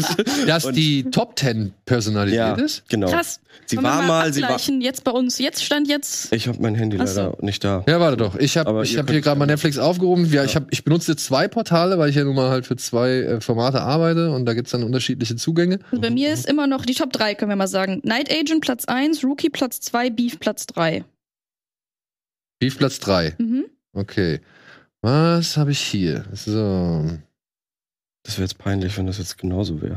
dass Und- die Top 10 personalisiert ja, ist. genau. Krass. Sie Wollen war mal, sie war. Jetzt bei uns, jetzt stand jetzt. Ich habe mein Handy Ach so. leider nicht da. Ja, warte doch. Ich habe Aber ich hab hier gerade mal Netflix aufgerufen. Ja, ich, hab, ich benutze zwei Portale, weil ich ja nun mal halt für zwei äh, Formate arbeite und da gibt's dann unterschiedliche Zugänge. Also bei mir ist immer noch die Top 3, können wir mal sagen. Night Agent Platz 1, Rookie Platz 2, Beef Platz 3. Beef Platz 3. Mhm. Okay. Was habe ich hier? So. Das wäre jetzt peinlich, wenn das jetzt genauso wäre.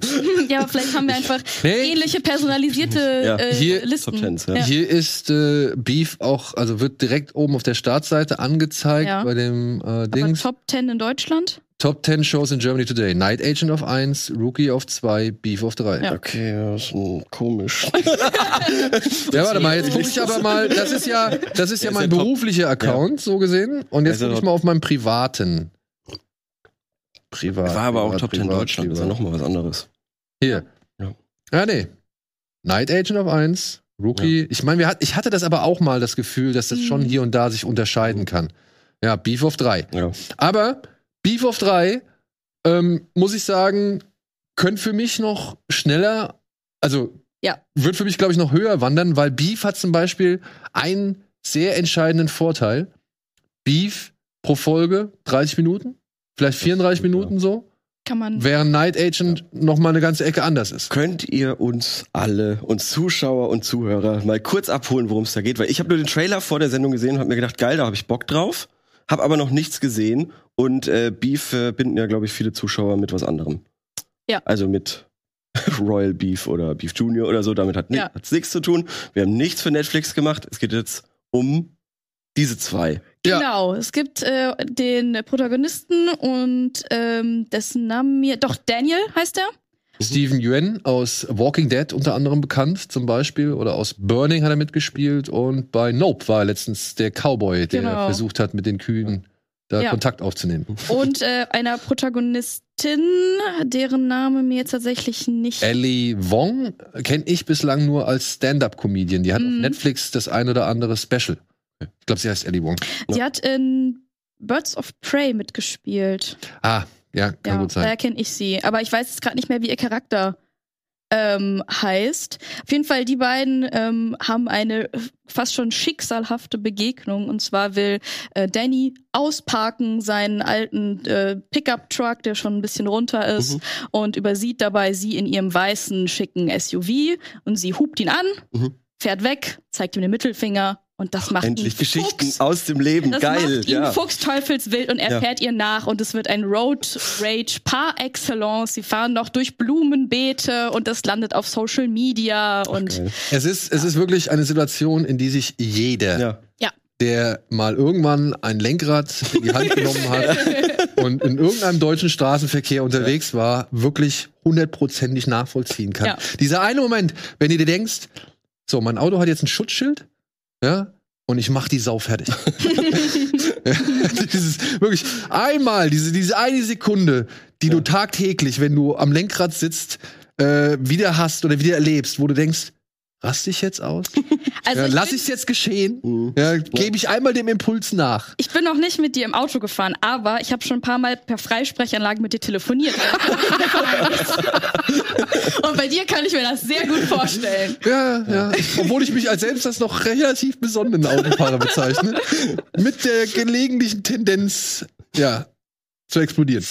ja, aber vielleicht haben wir einfach Nee, ähnliche personalisierte Ja. äh, Hier- Listen. Tens, ja. Ja. hier ist äh, Beef auch, also wird direkt oben auf der Startseite angezeigt Ja. bei dem äh, Aber Dings. Top 10 in Deutschland? Top 10 Shows in Germany Today. Night Agent auf 1, Rookie auf 2, Beef auf 3. Ja. Okay, das ist komisch. Ja, warte mal, jetzt gucke ich aber mal, das ist ja, das ist ja ist mein ja top. beruflicher Account, so gesehen. Und jetzt ist ja gucke ich mal auf meinem privaten. Privat. War aber auch privat, Top 10 privat, Deutschland, das ist ja privat. nochmal was anderes. Hier. Ja. Ja, nee. Night Agent auf 1, Rookie. Ich meine, hat, ich hatte das aber auch mal das Gefühl, dass das Mhm. schon hier und da sich unterscheiden kann. Ja, Beef auf 3. Ja. Aber Beef auf 3, ähm, muss ich sagen, könnte für mich noch schneller, also Ja. wird für mich, glaube ich, noch höher wandern, weil Beef hat zum Beispiel einen sehr entscheidenden Vorteil. Beef pro Folge 30 Minuten, vielleicht 34 stimmt, Minuten so, Kann man. während Night Agent noch mal eine ganze Ecke anders ist. Könnt ihr uns alle, uns Zuschauer und Zuhörer, mal kurz abholen, worum es da geht? Weil ich habe nur den Trailer vor der Sendung gesehen und habe mir gedacht, geil, da habe ich Bock drauf. Habe aber noch nichts gesehen. Und äh, Beef verbinden ja, glaube ich, viele Zuschauer mit was anderem. Ja. Also mit Royal Beef oder Beef Junior oder so. Damit hat ni Ja. nichts zu tun. Wir haben nichts für Netflix gemacht. Es geht jetzt um diese zwei. Ja. Genau, es gibt äh, den Protagonisten und ähm, dessen Namen mir. Doch, Daniel heißt er. Steven Yuen aus Walking Dead unter anderem bekannt, zum Beispiel, oder aus Burning hat er mitgespielt und bei Nope war er letztens der Cowboy, der Genau. versucht hat, mit den Kühen da Ja. Kontakt aufzunehmen. Und äh, einer Protagonistin, deren Name mir jetzt tatsächlich nicht. Ellie Wong kenne ich bislang nur als Stand-up-Comedian. Die hat auf Mhm. Netflix das ein oder andere Special. Ich glaube, sie heißt Ellie Wong. Sie hat in Birds of Prey mitgespielt. Ah, ja, kann ja, gut sein. daher kenne ich sie. Aber ich weiß jetzt gerade nicht mehr, wie ihr Charakter ähm, heißt. Auf jeden Fall, die beiden ähm, haben eine fast schon schicksalhafte Begegnung. Und zwar will äh, Danny ausparken seinen alten äh, Pickup-Truck, der schon ein bisschen runter ist, Mhm. und übersieht dabei sie in ihrem weißen, schicken SUV. Und sie hupt ihn an, Mhm. fährt weg, zeigt ihm den Mittelfinger. Und das macht Endlich ihn Geschichten Fuchs. aus dem Leben. Das Geil, macht ihn ja. fuchsteufelswild und er Ja. fährt ihr nach und es wird ein Road Rage par excellence. Sie fahren noch durch Blumenbeete und das landet auf Social Media und Geil. Es ist, es ist wirklich eine Situation, in die sich jeder, Ja. der mal irgendwann ein Lenkrad in die Hand genommen hat und in irgendeinem deutschen Straßenverkehr unterwegs war, wirklich hundertprozentig nachvollziehen kann. Ja. Dieser eine Moment, wenn du dir denkst, so, mein Auto hat jetzt ein Schutzschild, ja, und ich mach die Sau fertig. Ja, Dieses, wirklich einmal, diese, diese eine Sekunde, die du tagtäglich, wenn du am Lenkrad sitzt, äh, wieder hast oder wieder erlebst, wo du denkst, rast ich jetzt aus? also ja, ich, lass ich es jetzt geschehen? Mhm. Ja, gebe ich einmal dem Impuls nach. ich bin noch nicht mit dir im Auto gefahren, aber ich habe schon ein paar Mal per Freisprechanlage mit dir telefoniert. und bei dir kann ich mir das sehr gut vorstellen. Ja, ja. Obwohl ich mich als selbst als noch relativ besonnenen Autofahrer bezeichne. mit der gelegentlichen Tendenz, ja, zu explodieren.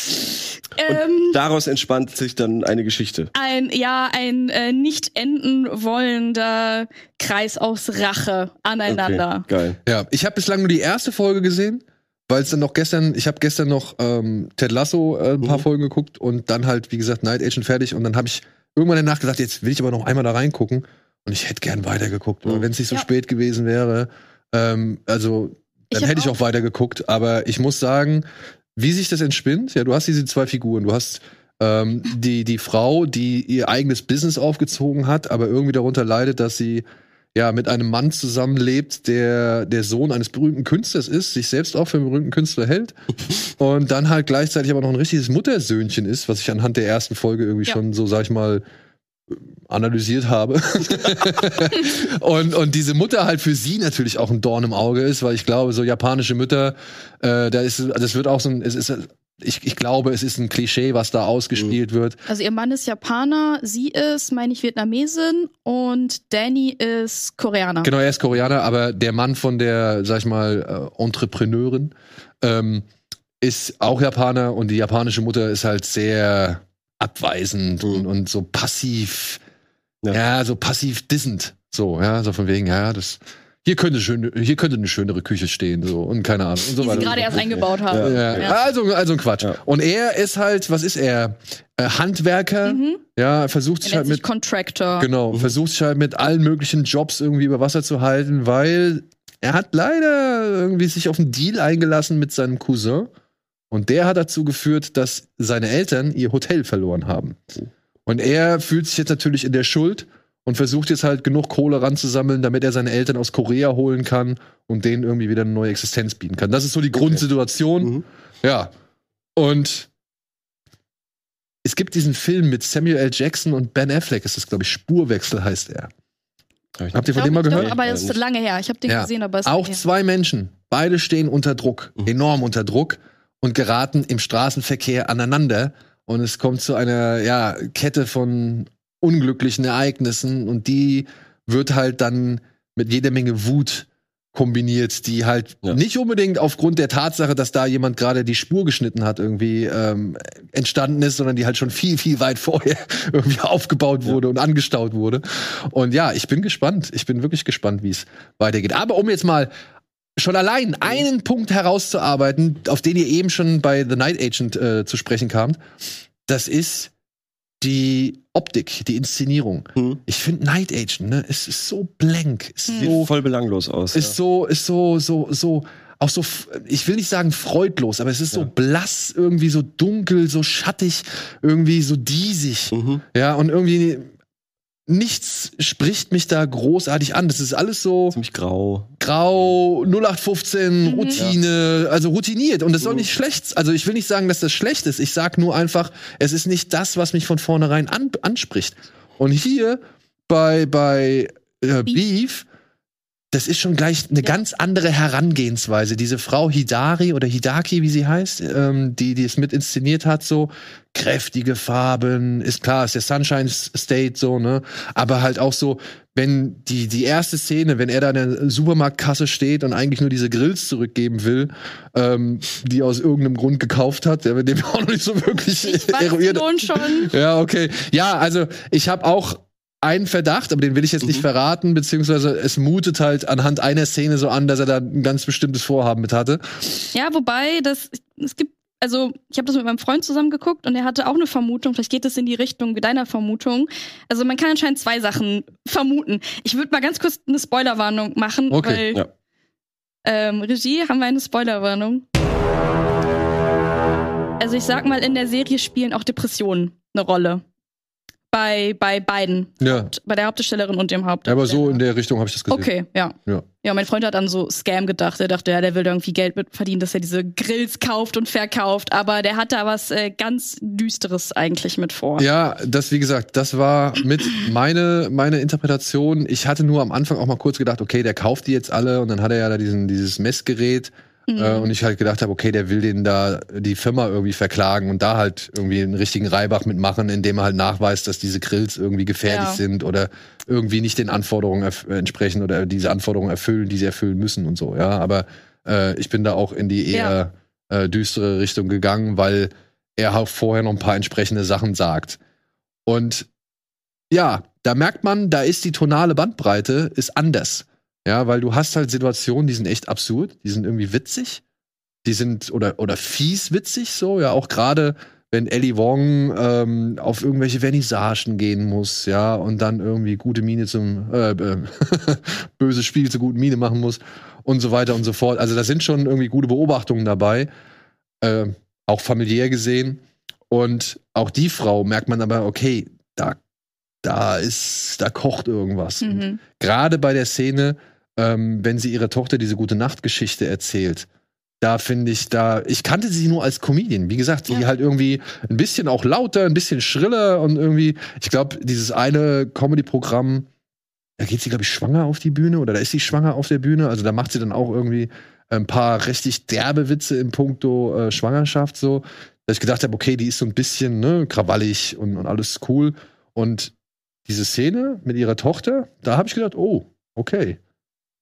Ähm, Daraus entspannt sich dann eine Geschichte. ein ja ein äh, nicht enden wollender Kreis aus Rache aneinander. Okay, geil. Ja, ich habe bislang nur die erste Folge gesehen, weil es dann noch gestern, ich habe gestern noch ähm, Ted Lasso äh, ein paar Mhm. Folgen geguckt und dann halt, wie gesagt, Night Agent fertig und dann habe ich irgendwann danach gedacht, jetzt will ich aber noch einmal da reingucken und ich hätte gern weitergeguckt, Mhm. wenn es nicht so Ja. spät gewesen wäre, ähm, also dann hätte ich auch- auch weitergeguckt, aber ich muss sagen, wie sich das entspinnt, ja, du hast diese zwei Figuren, du hast ähm, die, die Frau, die ihr eigenes Business aufgezogen hat, aber irgendwie darunter leidet, dass sie ja mit einem Mann zusammenlebt, der der Sohn eines berühmten Künstlers ist, sich selbst auch für einen berühmten Künstler hält. Und dann halt gleichzeitig aber noch ein richtiges Muttersöhnchen ist, was ich anhand der ersten Folge irgendwie Ja. schon so, sag ich mal, analysiert habe. und, und diese Mutter halt für sie natürlich auch ein Dorn im Auge ist, weil ich glaube, so japanische Mütter, äh, da ist, das wird auch so ein, es ist, ich, ich glaube, es ist ein Klischee, was da ausgespielt wird. Also ihr Mann ist Japaner, sie ist, meine ich, Vietnamesin und Danny ist Koreaner. Genau, er ist Koreaner, aber der Mann von der, sag ich mal, äh, Entrepreneurin ähm, ist auch Japaner und die japanische Mutter ist halt sehr abweisend Mhm. und, und so passiv, ja. Ja. so passiv dissend. So, ja, so von wegen, ja, das hier könnte schön, hier könnte eine schönere Küche stehen, so und keine Ahnung. Und so die sie weiter. gerade erst eingebaut haben. ja. Ja. Also, also ein Quatsch. Ja. Und er ist halt, was ist er? Äh, Handwerker, Mhm. ja, versucht Er sich halt sich mit Contractor. Genau, versucht sich halt mit allen möglichen Jobs irgendwie über Wasser zu halten, weil er hat leider irgendwie sich auf einen Deal eingelassen mit seinem Cousin und der hat dazu geführt, dass seine Eltern ihr Hotel verloren haben. Und er fühlt sich jetzt natürlich in der Schuld und versucht jetzt halt genug Kohle ranzusammeln, damit er seine Eltern aus Korea holen kann und denen irgendwie wieder eine neue Existenz bieten kann. Das ist so die Grundsituation. Mhm. Ja. Und es gibt diesen Film mit Samuel L. Jackson und Ben Affleck, ist das, glaube ich, Spurwechsel heißt er. Habt ihr von Ich dem mal ich glaub, gehört? aber das ist lange her. Ich habe den Ja. gesehen, aber es Auch zwei Menschen, beide stehen unter Druck, Mhm. enorm unter Druck und geraten im Straßenverkehr aneinander. Und es kommt zu einer ja, Kette von unglücklichen Ereignissen und die wird halt dann mit jeder Menge Wut kombiniert, die halt Ja. nicht unbedingt aufgrund der Tatsache, dass da jemand gerade die Spur geschnitten hat, irgendwie ähm, entstanden ist, sondern die halt schon viel, viel weit vorher irgendwie aufgebaut wurde und angestaut wurde. Und ja, ich bin gespannt. Ich bin wirklich gespannt, wie es weitergeht. Aber um jetzt mal schon allein einen Punkt herauszuarbeiten, auf den ihr eben schon bei The Night Agent äh, zu sprechen kamt, das ist die Optik, die Inszenierung. Mhm. Ich finde Night Agent, ne, es ist so blank, ist Hm. Sieht so voll belanglos aus. ist so, ist so, so, so auch so, ich will nicht sagen freudlos, aber es ist so Ja. blass, irgendwie so dunkel, so schattig, irgendwie so diesig. Mhm. Ja, und irgendwie nichts spricht mich da großartig an. Das ist alles so Ziemlich grau. grau, 0815, Mhm. Routine, also routiniert. Und das soll nicht schlecht, also ich will nicht sagen, dass das schlecht ist. Ich sag nur einfach, es ist nicht das, was mich von vornherein an, anspricht. Und hier bei, bei äh, Beef, das ist schon gleich eine ganz andere Herangehensweise. Diese Frau Hidari oder Hidaki, wie sie heißt, ähm, die, die es mit inszeniert hat, so kräftige Farben, ist klar, ist der Sunshine State so, ne? Aber halt auch so, wenn die, die erste Szene, wenn er da in der Supermarktkasse steht und eigentlich nur diese Grills zurückgeben will, ähm, die er aus irgendeinem Grund gekauft hat, der dem auch noch nicht so wirklich Ich eruiert. schon. Ja, okay. Ja, also ich habe auch einen Verdacht, aber den will ich jetzt nicht Mhm. verraten, beziehungsweise es mutet halt anhand einer Szene so an, dass er da ein ganz bestimmtes Vorhaben mit hatte. Ja, wobei, das, es gibt, also ich habe das mit meinem Freund zusammen geguckt und er hatte auch eine Vermutung, vielleicht geht es in die Richtung wie deiner Vermutung. Also man kann anscheinend zwei Sachen vermuten. Ich würde mal ganz kurz eine Spoilerwarnung machen, Okay, weil ja. ähm, Regie haben wir eine Spoilerwarnung. Also ich sag mal, in der Serie spielen auch Depressionen eine Rolle. Bei, bei beiden. Ja. Bei der Hauptdarstellerin und dem Hauptdarsteller. Aber so in der Richtung habe ich das gesehen. Okay, ja. Ja. Ja, mein Freund hat an so Scam gedacht. Er dachte, ja, der will da irgendwie Geld mit verdienen, dass er diese Grills kauft und verkauft. Aber der hat da was äh, ganz Düsteres eigentlich mit vor. Ja, das, wie gesagt, das war mit meine, meine Interpretation. Ich hatte nur am Anfang auch mal kurz gedacht, okay, der kauft die jetzt alle und dann hat er ja da diesen, dieses Messgerät. Mhm. Äh, und ich halt gedacht habe, okay, der will den da die Firma irgendwie verklagen und da halt irgendwie einen richtigen Reibach mitmachen, indem er halt nachweist, dass diese Grills irgendwie gefährlich Ja. sind oder irgendwie nicht den Anforderungen äh, entsprechen oder diese Anforderungen erfüllen, die sie erfüllen müssen und so. Ja, aber äh, ich bin da auch in die eher äh, düstere Richtung gegangen, weil er auch vorher noch ein paar entsprechende Sachen sagt. Und ja, da merkt man, da ist die tonale Bandbreite ist anders. Ja, weil du hast halt Situationen, die sind echt absurd, die sind irgendwie witzig, die sind oder oder fies witzig so, ja, auch gerade wenn Ellie Wong ähm, auf irgendwelche Vernissagen gehen muss, ja, und dann irgendwie gute Miene zum äh, äh, böses Spiel zur guten Miene machen muss und so weiter und so fort. Also da sind schon irgendwie gute Beobachtungen dabei, äh, auch familiär gesehen. Und auch die Frau merkt man aber, okay, da, da ist, da kocht irgendwas. Mhm. gerade bei der Szene, ähm, wenn sie ihrer Tochter diese gute Nachtgeschichte erzählt, da finde ich, da, ich kannte sie nur als Comedian. Wie gesagt, die Ja. halt irgendwie ein bisschen auch lauter, ein bisschen schriller und irgendwie, ich glaube, dieses eine Comedy-Programm, da geht sie, glaube ich, schwanger auf die Bühne oder da ist sie schwanger auf der Bühne. Also da macht sie dann auch irgendwie ein paar richtig derbe Witze in puncto äh, Schwangerschaft so. Dass ich gedacht habe, okay, die ist so ein bisschen ne, krawallig und, und alles cool. Und diese Szene mit ihrer Tochter, da habe ich gedacht, oh, okay.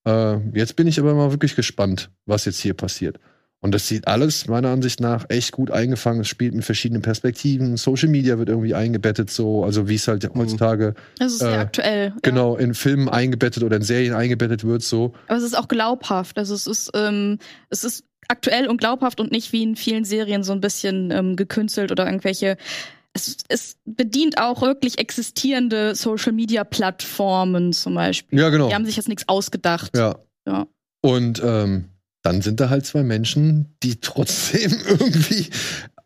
Äh, jetzt bin ich aber mal wirklich gespannt, was jetzt hier passiert. Und das sieht alles meiner Ansicht nach echt gut eingefangen. Es spielt mit verschiedenen Perspektiven. Social Media wird irgendwie eingebettet, so, also wie es halt heutzutage Das ist sehr Äh, aktuell. Ja. genau in Filmen eingebettet oder in Serien eingebettet wird, so. Aber es ist auch glaubhaft. Also es ist, ähm, es ist aktuell und glaubhaft und nicht wie in vielen Serien so ein bisschen ähm, gekünstelt oder irgendwelche. Es, es bedient auch wirklich existierende Social Media Plattformen zum Beispiel. Ja, genau. Die haben sich jetzt nichts ausgedacht. Ja. Ja. Und ähm, dann sind da halt zwei Menschen, die trotzdem irgendwie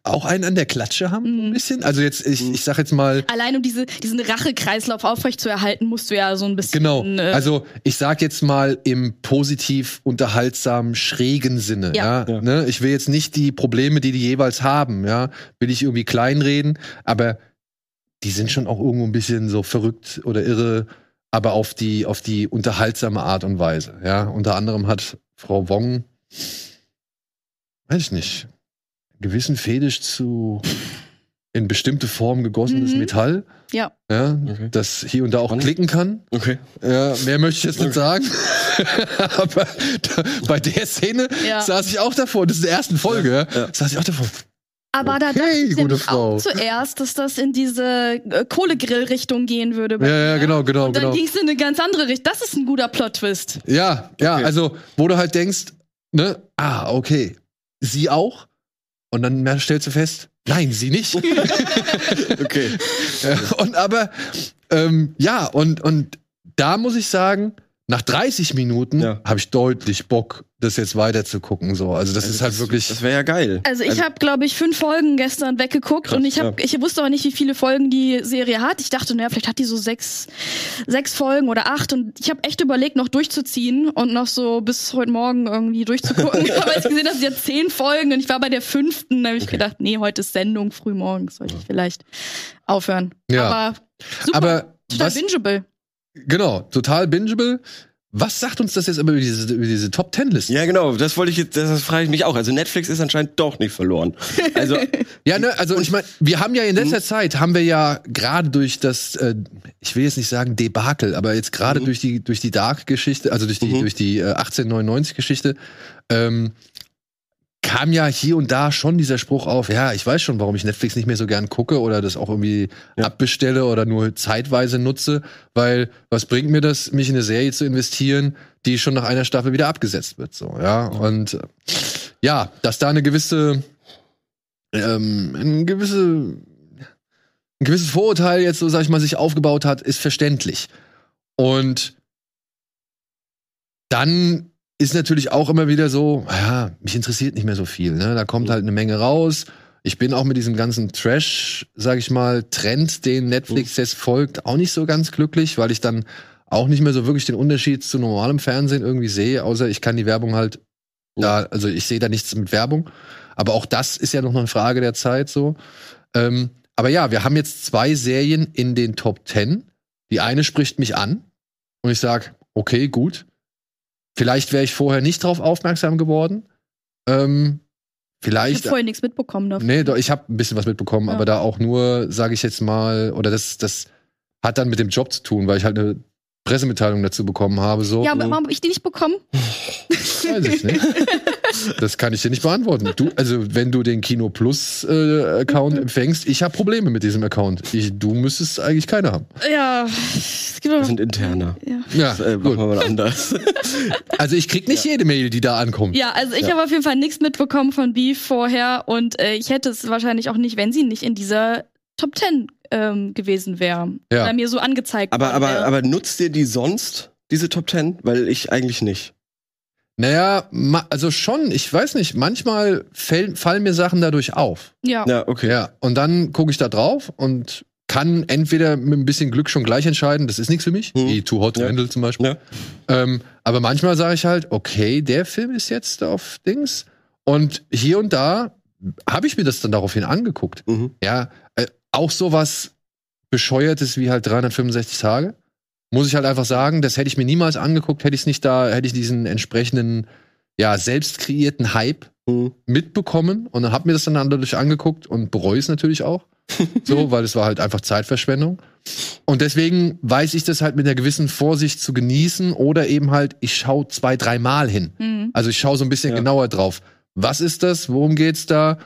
auch einen an der Klatsche haben, so ein Mhm. bisschen. Also jetzt, ich, ich sag jetzt mal, Allein um diese, diesen Rachekreislauf aufrechtzuerhalten, musst du ja so ein bisschen. Genau. Äh, Also ich sag jetzt mal im positiv unterhaltsam schrägen Sinne. Ja. Ja. Ja. Ne? Ich will jetzt nicht die Probleme, die die jeweils haben, ja, will ich irgendwie kleinreden, aber die sind schon auch irgendwo ein bisschen so verrückt oder irre, aber auf die auf die unterhaltsame Art und Weise. Ja. Unter anderem hat Frau Wong, weiß ich nicht, gewissen Fetisch zu in bestimmte Formen gegossenes Mhm. Metall. Ja. Ja, Okay. das hier und da auch Spannend. klicken kann. Okay. Ja, mehr möchte ich jetzt nicht sagen. Aber da, bei der Szene Ja. saß ich auch davor. Das ist der ersten Folge. Ja, Ja. Saß ich auch davor. Aber da Okay, dachte ich gute Frau. auch zuerst, dass das in diese äh, Kohlegrill-Richtung gehen würde. Ja, ja, genau, genau, Und dann genau. ging es in eine ganz andere Richtung. Das ist ein guter Plot-Twist. Ja, ja, Okay. also, wo du halt denkst, ne, ah, okay. Sie auch? Und dann stellst du fest, nein, sie nicht. Okay. Und aber, ähm, ja, und, und da muss ich sagen, nach 30 Minuten Ja. habe ich deutlich Bock, das jetzt weiter zu gucken. So. Also das Also ist halt wirklich. Das wäre ja geil. Also ich habe, glaube ich, fünf Folgen gestern weggeguckt Krass, und ich habe, ja. ich wusste auch nicht, wie viele Folgen die Serie hat. Ich dachte, naja, vielleicht hat die so sechs, sechs Folgen oder acht und ich habe echt überlegt, noch durchzuziehen und noch so bis heute Morgen irgendwie durchzugucken. Aber als ich gesehen habe, sie hat zehn Folgen und ich war bei der fünften, da habe ich gedacht, nee, heute ist Sendung früh morgens, sollte ich vielleicht aufhören. Ja. Aber super, aber total was, bingeable. Genau, total bingeable. Was sagt uns das jetzt aber über diese, über diese Top Ten Liste? Ja, genau, das wollte ich jetzt, das frage ich mich auch. Also Netflix ist anscheinend doch nicht verloren. Also, Ja, ne, also ich meine, wir haben ja in letzter Zeit, haben wir ja gerade durch das, äh, ich will jetzt nicht sagen Debakel, aber jetzt gerade durch die durch die Dark-Geschichte, also durch die Mhm. durch die äh, 1899-Geschichte, ähm, kam ja hier und da schon dieser Spruch auf, ja, ich weiß schon, warum ich Netflix nicht mehr so gern gucke oder das auch irgendwie Ja. abbestelle oder nur zeitweise nutze, weil was bringt mir das, mich in eine Serie zu investieren, die schon nach einer Staffel wieder abgesetzt wird, so, ja, und ja, dass da eine gewisse ähm, ein gewisse ein gewisses Vorurteil jetzt so sag ich mal sich aufgebaut hat, ist verständlich. Und dann ist natürlich auch immer wieder so, ja, mich interessiert nicht mehr so viel, ne? Da kommt halt eine Menge raus. Ich bin auch mit diesem ganzen Trash, sag ich mal, Trend, den Netflix jetzt folgt, auch nicht so ganz glücklich, weil ich dann auch nicht mehr so wirklich den Unterschied zu normalem Fernsehen irgendwie sehe, außer ich kann die Werbung halt da, also ich sehe da nichts mit Werbung. Aber auch das ist ja noch eine Frage der Zeit so. Ähm, aber ja, wir haben jetzt zwei Serien in den Top Ten. Die eine spricht mich an und ich sag, okay, gut. Vielleicht wäre ich vorher nicht drauf aufmerksam geworden. Ähm, Ich vielleicht. habe vorher nichts mitbekommen davon. Nee, doch, ich habe ein bisschen was mitbekommen, Ja. aber da auch nur, sage ich jetzt mal, oder das, das hat dann mit dem Job zu tun, weil ich halt eine Pressemitteilung dazu bekommen habe. So, Ja, aber warum habe ich die nicht bekommen? weiß ich nicht. Das kann ich dir nicht beantworten. Du, also wenn du den Kino Plus äh, Account empfängst, ich habe Probleme mit diesem Account. Ich, du müsstest eigentlich keine haben. Ja, es gibt wir doch, sind interner. ja. Ja, Das, äh, machen gut. wir mal anders. Also ich krieg nicht jede Mail, die da ankommt. Ja, also ich habe auf jeden Fall nichts mitbekommen von Beef vorher und äh, ich hätte es wahrscheinlich auch nicht, wenn sie nicht in dieser Top Ten ähm, gewesen wäre. Ja. Oder mir so angezeigt aber, worden aber, wäre. aber nutzt ihr die sonst, diese Top Ten? Weil ich eigentlich nicht. Naja, also schon, ich weiß nicht, manchmal fäll, fallen mir Sachen dadurch auf. ja. Ja, okay. Ja, und dann gucke ich da drauf und kann entweder mit ein bisschen Glück schon gleich entscheiden, das ist nichts für mich, Mhm. wie Too Hot to Ja. Handle zum Beispiel. Ja. Ähm, aber manchmal sage ich halt, okay, der Film ist jetzt auf Dings. Und hier und da habe ich mir das dann daraufhin angeguckt. Mhm. Ja, äh, auch sowas bescheuertes wie halt 365 Tage. Muss ich halt einfach sagen, das hätte ich mir niemals angeguckt, hätte ich es nicht da, hätte ich diesen entsprechenden, ja, selbst kreierten Hype Mhm. mitbekommen und dann hab mir das dann dadurch angeguckt und bereue es natürlich auch. so, weil es war halt einfach Zeitverschwendung. Und deswegen weiß ich das halt mit einer gewissen Vorsicht zu genießen oder eben halt, ich schaue zwei, dreimal hin. Mhm. Also ich schaue so ein bisschen Ja. genauer drauf. Was ist das? Worum geht's da?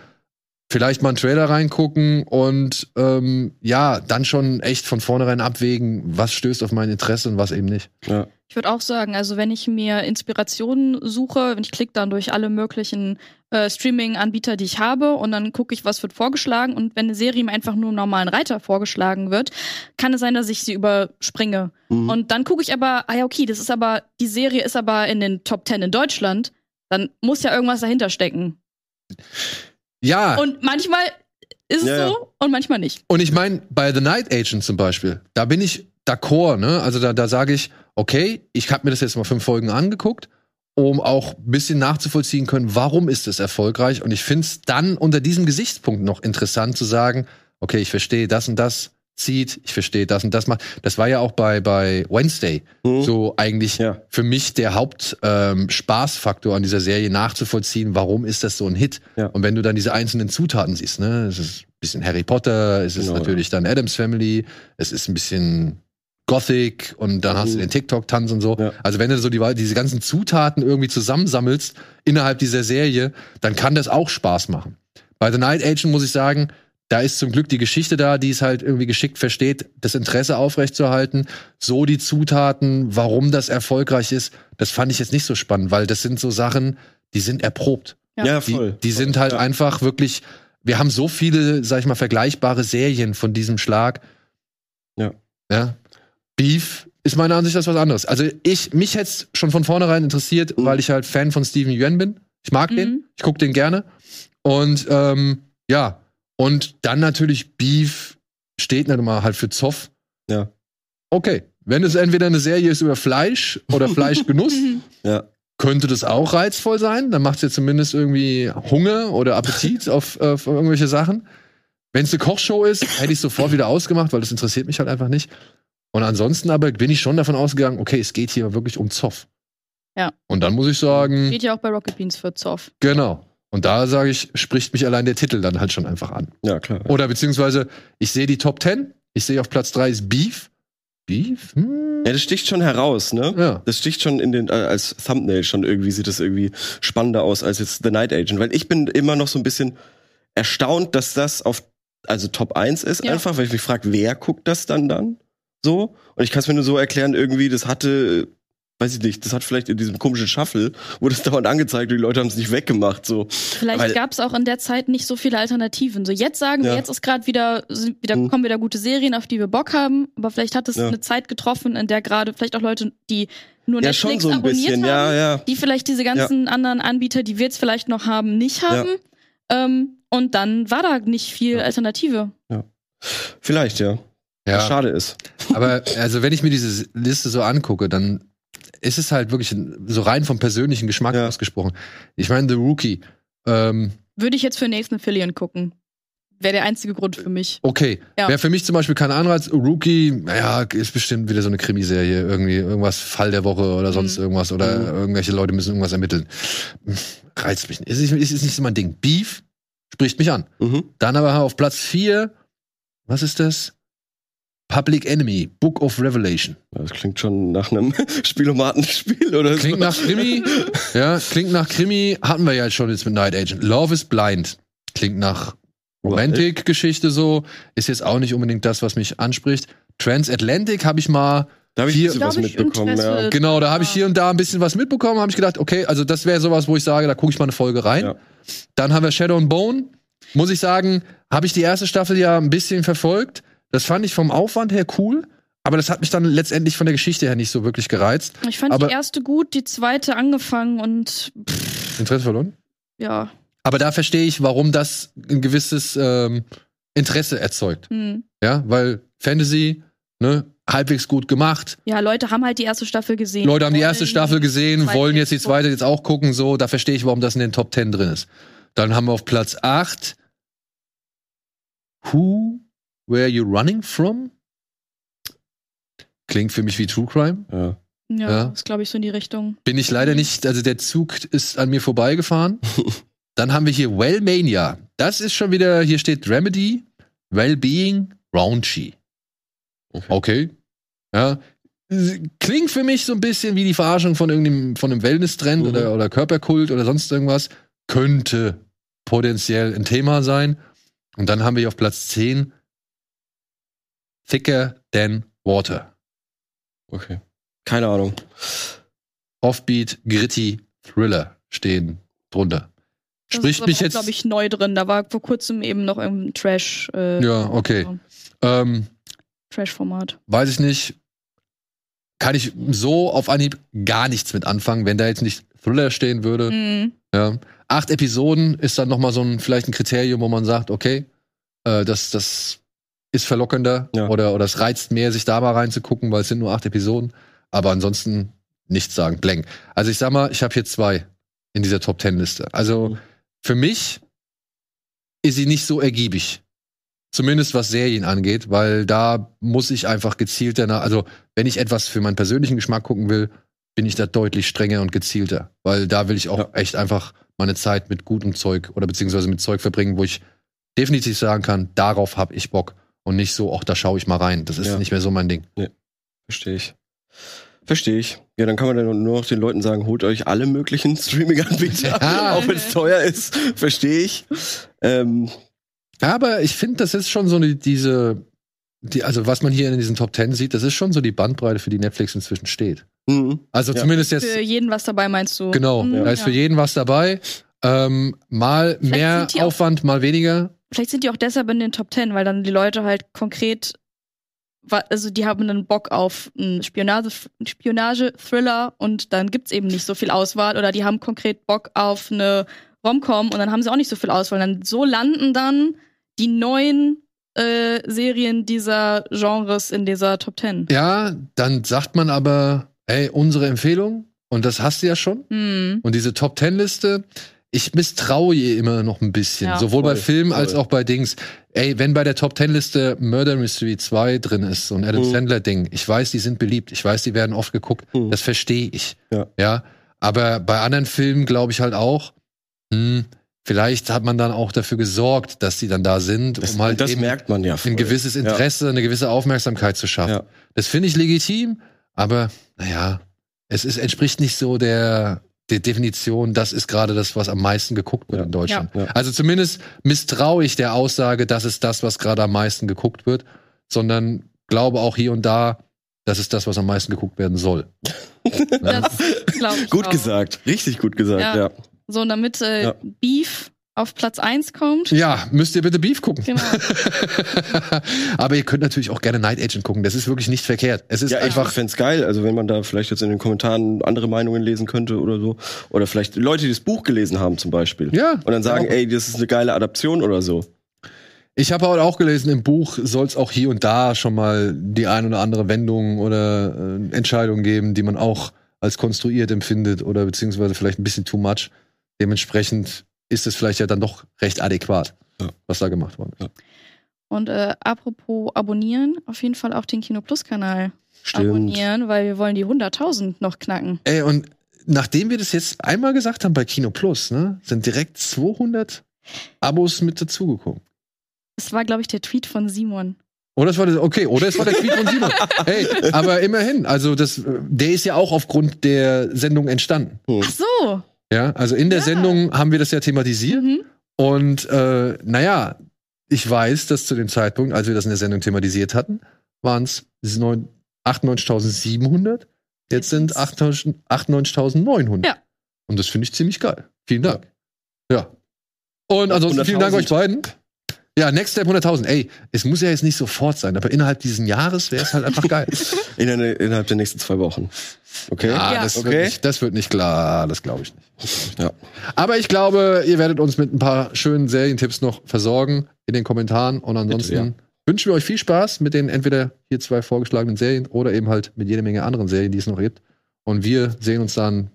Vielleicht mal einen Trailer reingucken und ähm, ja, dann schon echt von vornherein abwägen, was stößt auf mein Interesse und was eben nicht. Ja. Ich würde auch sagen, also wenn ich mir Inspirationen suche, wenn ich klicke dann durch alle möglichen äh, Streaming-Anbieter, die ich habe, und dann gucke ich, was wird vorgeschlagen. Und wenn eine Serie mir einfach nur im normalen Reiter vorgeschlagen wird, kann es sein, dass ich sie überspringe. Mhm. Und dann gucke ich aber, ah ja, okay, das ist aber, die Serie ist aber in den Top 10 in Deutschland, dann muss ja irgendwas dahinter stecken. Ja, Und manchmal ist es Ja, ja. so und manchmal nicht. Und ich meine, bei The Night Agent zum Beispiel, da bin ich d'accord, ne? Also da, da sage ich, okay, ich habe mir das jetzt mal fünf Folgen angeguckt, um auch ein bisschen nachzuvollziehen können, warum ist es erfolgreich. Und ich finde es dann unter diesem Gesichtspunkt noch interessant zu sagen, okay, ich verstehe das und das zieht, ich verstehe das und das macht. Das war ja auch bei, bei Wednesday Mhm. so eigentlich Ja. für mich der Hauptspaßfaktor ähm, Spaßfaktor an dieser Serie nachzuvollziehen, warum ist das so ein Hit? Ja. Und wenn du dann diese einzelnen Zutaten siehst, ne, es ist ein bisschen Harry Potter, es ist Genau, natürlich dann Adams Family, es ist ein bisschen Gothic und dann hast du Mhm. den TikTok-Tanz und so. Ja. Also wenn du so die, diese ganzen Zutaten irgendwie zusammensammelst innerhalb dieser Serie, dann kann das auch Spaß machen. Bei The Night Agent muss ich sagen, da ist zum Glück die Geschichte da, die es halt irgendwie geschickt versteht, das Interesse aufrechtzuerhalten. So die Zutaten, warum das erfolgreich ist, das fand ich jetzt nicht so spannend, weil das sind so Sachen, die sind erprobt. Ja. Ja, Die, voll. die sind halt Ja. einfach wirklich, wir haben so viele, sag ich mal, vergleichbare Serien von diesem Schlag. Ja. Ja. Beef ist meine Ansicht das was anderes. Also ich, mich hätte es schon von vornherein interessiert, Mhm. weil ich halt Fan von Steven Yeun bin. Ich mag den, Mhm. ich gucke den gerne. Und ähm, ja, und dann natürlich Beef steht nicht immer halt für Zoff. Ja. Okay, wenn es entweder eine Serie ist über Fleisch oder Fleischgenuss, Ja. könnte das auch reizvoll sein. Dann macht es ja zumindest irgendwie Hunger oder Appetit auf, äh, auf irgendwelche Sachen. Wenn es eine Kochshow ist, hätte ich sofort wieder ausgemacht, weil das interessiert mich halt einfach nicht. Und ansonsten aber bin ich schon davon ausgegangen, okay, es geht hier wirklich um Zoff. Ja. Und dann muss ich sagen, Steht ja auch bei Rocket Beans für Zoff. genau. Und da sage ich, spricht mich allein der Titel dann halt schon einfach an. Ja, klar. Oder beziehungsweise, ich sehe die Top 10, ich sehe auf Platz 3 ist Beef. Beef? Hm. Ja, das sticht schon heraus, ne? Ja. Das sticht schon in den, äh, als Thumbnail schon irgendwie, sieht das irgendwie spannender aus als jetzt The Night Agent. Weil ich bin immer noch so ein bisschen erstaunt, dass das auf, also Top 1 ist Ja. einfach, weil ich mich frage, wer guckt das dann dann? So? Und ich kann es mir nur so erklären, irgendwie, das hatte, weiß ich nicht, das hat vielleicht in diesem komischen Shuffle, wurde es dauernd angezeigt und die Leute haben es nicht weggemacht, so. Vielleicht gab es auch in der Zeit nicht so viele Alternativen. So jetzt sagen wir, Ja. jetzt ist gerade wieder, wieder Mhm. kommen wieder gute Serien, auf die wir Bock haben. Aber vielleicht hat es Ja. eine Zeit getroffen, in der gerade vielleicht auch Leute, die nur Ja, Netflix schon so ein abonniert bisschen, haben, ja, ja. die vielleicht diese ganzen anderen Anbieter, die wir jetzt vielleicht noch haben, nicht haben. Ähm, und dann war da nicht viel Ja. Alternative. Vielleicht, ja. Was Ja, schade ist. aber also wenn ich mir diese Liste so angucke, dann ist es halt wirklich so rein vom persönlichen Geschmack Ja. ausgesprochen. Ich meine, The Rookie, ähm, Würde ich jetzt für Nathan Fillion gucken. Wäre der einzige Grund für mich. okay. Ja. Wäre für mich zum Beispiel kein Anreiz. Rookie, naja, ist bestimmt wieder so eine Krimiserie, irgendwie, irgendwas Fall der Woche oder sonst Mhm. irgendwas oder Mhm. irgendwelche Leute müssen irgendwas ermitteln. Reizt mich nicht. Ist, nicht- ist, ist nicht so mein Ding. Beef spricht mich an. Mhm. Dann aber auf Platz 4, was ist das? Public Enemy, Book of Revelation. Das klingt schon nach einem Spielomatenspiel oder Klingt so. nach Krimi. ja, klingt nach Krimi. Hatten wir ja jetzt schon jetzt mit Night Agent. Love is Blind. Klingt nach Romantik-Geschichte so. Ist jetzt auch nicht unbedingt das, was mich anspricht. Transatlantic habe ich mal. Da habe ich bisschen was mitbekommen, ja. Genau, da habe ich hier und da ein bisschen was mitbekommen. Habe ich gedacht, okay, also das wäre sowas, wo ich sage, da gucke ich mal eine Folge rein. Ja. Dann haben wir Shadow and Bone. Muss ich sagen, habe ich die erste Staffel ja ein bisschen verfolgt. Das fand ich vom Aufwand her cool. Aber das hat mich dann letztendlich von der Geschichte her nicht so wirklich gereizt. Ich fand Aber- die erste gut, die zweite angefangen und pff, Interesse verloren? ja. Aber da verstehe ich, warum das ein gewisses ähm, Interesse erzeugt. Hm. Ja, weil Fantasy, ne, halbwegs gut gemacht. Ja, Leute haben halt die erste Staffel gesehen. Leute haben die erste Staffel gesehen, wollen jetzt die zweite jetzt auch gucken, so, da verstehe ich, warum das in den Top 10 drin ist. Dann haben wir auf Platz 8 Who Were You Running From? Klingt für mich wie True Crime. Ja. Ja, Ja. ist glaube ich so in die Richtung. Bin ich leider nicht, also der Zug ist an mir vorbeigefahren. Dann haben wir hier Wellmania. Das ist schon wieder, hier steht Remedy, Wellbeing, Raunchy. Okay. Okay. Ja. Klingt für mich so ein bisschen wie die Verarschung von irgendeinem von einem Wellness-Trend Mhm. oder, oder Körperkult oder sonst irgendwas. Könnte potenziell ein Thema sein. Und dann haben wir hier auf Platz 10 Thicker Than Water. Okay. Keine Ahnung. Offbeat, gritty, Thriller stehen drunter. Das Spricht ist mich jetzt. glaube ich, neu drin. Da war vor kurzem eben noch im Trash. Äh, Ja, okay. Ähm, Trash-Format. weiß ich nicht. Kann ich so auf Anhieb gar nichts mit anfangen, wenn da jetzt nicht Thriller stehen würde. Mhm. Ja. Acht Episoden ist dann nochmal so ein, vielleicht ein Kriterium, wo man sagt, okay, äh, das, das ist verlockender Ja. oder, oder es reizt mehr, sich da mal reinzugucken, weil es sind nur acht Episoden. Aber ansonsten nichts sagen, blank. Also ich sag mal, ich habe hier zwei in dieser Top Ten Liste. Also Mhm. für mich ist sie nicht so ergiebig. Zumindest was Serien angeht, weil da muss ich einfach gezielter nach, also wenn ich etwas für meinen persönlichen Geschmack gucken will, bin ich da deutlich strenger und gezielter. Weil da will ich auch Ja. echt einfach meine Zeit mit gutem Zeug oder beziehungsweise mit Zeug verbringen, wo ich definitiv sagen kann, darauf habe ich Bock. Und nicht so, ach, da schaue ich mal rein. Das ist Ja. nicht mehr so mein Ding. Verstehe ich. Verstehe ich. Ja, dann kann man dann nur noch den Leuten sagen, holt euch alle möglichen Streaming-Anbieter, Ja. auch wenn es teuer ist. Verstehe ich. Ähm, Aber ich finde, das ist schon so eine, diese, die, also was man hier in diesen Top Ten sieht, das ist schon so die Bandbreite, für die Netflix inzwischen steht. mhm. Also Ja. zumindest jetzt, Für jeden was dabei, meinst du? genau, Mhm, da ist ja. für jeden was dabei. Ähm, mal Vielleicht mehr Aufwand, mal weniger. Vielleicht sind die auch deshalb in den Top Ten, weil dann die Leute halt konkret also die haben dann Bock auf einen Spionage, Spionage-Thriller und dann gibt's eben nicht so viel Auswahl oder die haben konkret Bock auf eine Romcom und dann haben sie auch nicht so viel Auswahl. Dann so landen dann die neuen äh, Serien dieser Genres in dieser Top Ten. Ja, dann sagt man aber, ey, unsere Empfehlung, und das hast du ja schon. Hm. Und diese Top Ten Liste, ich misstraue ihr immer noch ein bisschen. Ja, sowohl bei voll, Filmen als auch bei Dings. Ey, wenn bei der Top Ten Liste Murder Mystery 2 drin ist, so ein Adam Mhm. Sandler Ding, ich weiß, die sind beliebt, ich weiß, die werden oft geguckt, Mhm. das verstehe ich. Ja. ja. Aber bei anderen Filmen glaube ich halt auch, hm, vielleicht hat man dann auch dafür gesorgt, dass die dann da sind, Das, um halt das eben merkt man ja. voll. ein gewisses Interesse, eine gewisse Aufmerksamkeit zu schaffen. Ja. Das finde ich legitim, aber naja, es ist, entspricht nicht so der, der Definition, das ist gerade das, was am meisten geguckt wird Ja. in Deutschland. Ja. Also zumindest misstraue ich der Aussage, das ist das, was gerade am meisten geguckt wird, sondern glaube auch hier und da, das ist das, was am meisten geguckt werden soll. Das ich Gut auch. gesagt, richtig gut gesagt, Ja. ja. So, und damit äh, Ja. Beef auf Platz 1 kommt. Ja, müsst ihr bitte Beef gucken. Genau. Aber ihr könnt natürlich auch gerne Night Agent gucken. Das ist wirklich nicht verkehrt. Es ist Ja, ich einfach fände geil, also wenn man da vielleicht jetzt in den Kommentaren andere Meinungen lesen könnte oder so. Oder vielleicht Leute, die das Buch gelesen haben zum Beispiel. Ja. Und dann sagen, Ja. ey, das ist eine geile Adaption oder so. Ich habe heute auch gelesen, im Buch soll es auch hier und da schon mal die ein oder andere Wendung oder äh, Entscheidung geben, die man auch als konstruiert empfindet oder beziehungsweise vielleicht ein bisschen too much. Dementsprechend ist es vielleicht ja dann doch recht adäquat, Ja. was da gemacht worden ist. Und äh, apropos abonnieren, auf jeden Fall auch den Kino Plus Kanal Stimmt. abonnieren, weil wir wollen die 100.000 noch knacken. Ey, und nachdem wir das jetzt einmal gesagt haben bei Kino Plus, ne, sind direkt 200 Abos mit dazugekommen. Das war, glaube ich, der Tweet von Simon. Oder es war das, okay, oder es war der Tweet von Simon. Hey, aber immerhin, also das, äh, der ist ja auch aufgrund der Sendung entstanden. Ach so. Ja, also in der Ja. Sendung haben wir das ja thematisiert. Mhm. Und äh, naja, ich weiß, dass zu dem Zeitpunkt, als wir das in der Sendung thematisiert hatten, waren es 98.700. Jetzt sind 98 98.900. Ja. Und das finde ich ziemlich geil. Vielen Dank. Ja. Und ansonsten vielen Dank 100.000. euch beiden. Ja, Next Step 100.000. Ey, es muss ja jetzt nicht sofort sein, aber innerhalb dieses Jahres wäre es halt einfach geil. In der, innerhalb der nächsten zwei Wochen. Okay? Ja, Ja. Das, wird Okay. nicht, das wird nicht klar, das glaube ich nicht. Ja. Aber ich glaube, ihr werdet uns mit ein paar schönen Serientipps noch versorgen in den Kommentaren. Und ansonsten Bitte, ja. wünschen wir euch viel Spaß mit den entweder hier zwei vorgeschlagenen Serien oder eben halt mit jede Menge anderen Serien, die es noch gibt. Und wir sehen uns dann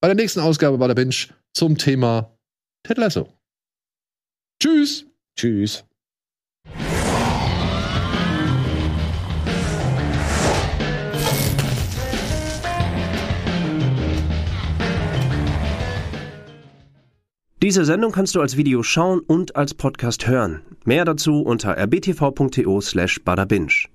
bei der nächsten Ausgabe bei der Binge zum Thema Ted Lasso. Tschüss! Tschüss. Diese Sendung kannst du als Video schauen und als Podcast hören. Mehr dazu unter rbtv.to slash badabinch.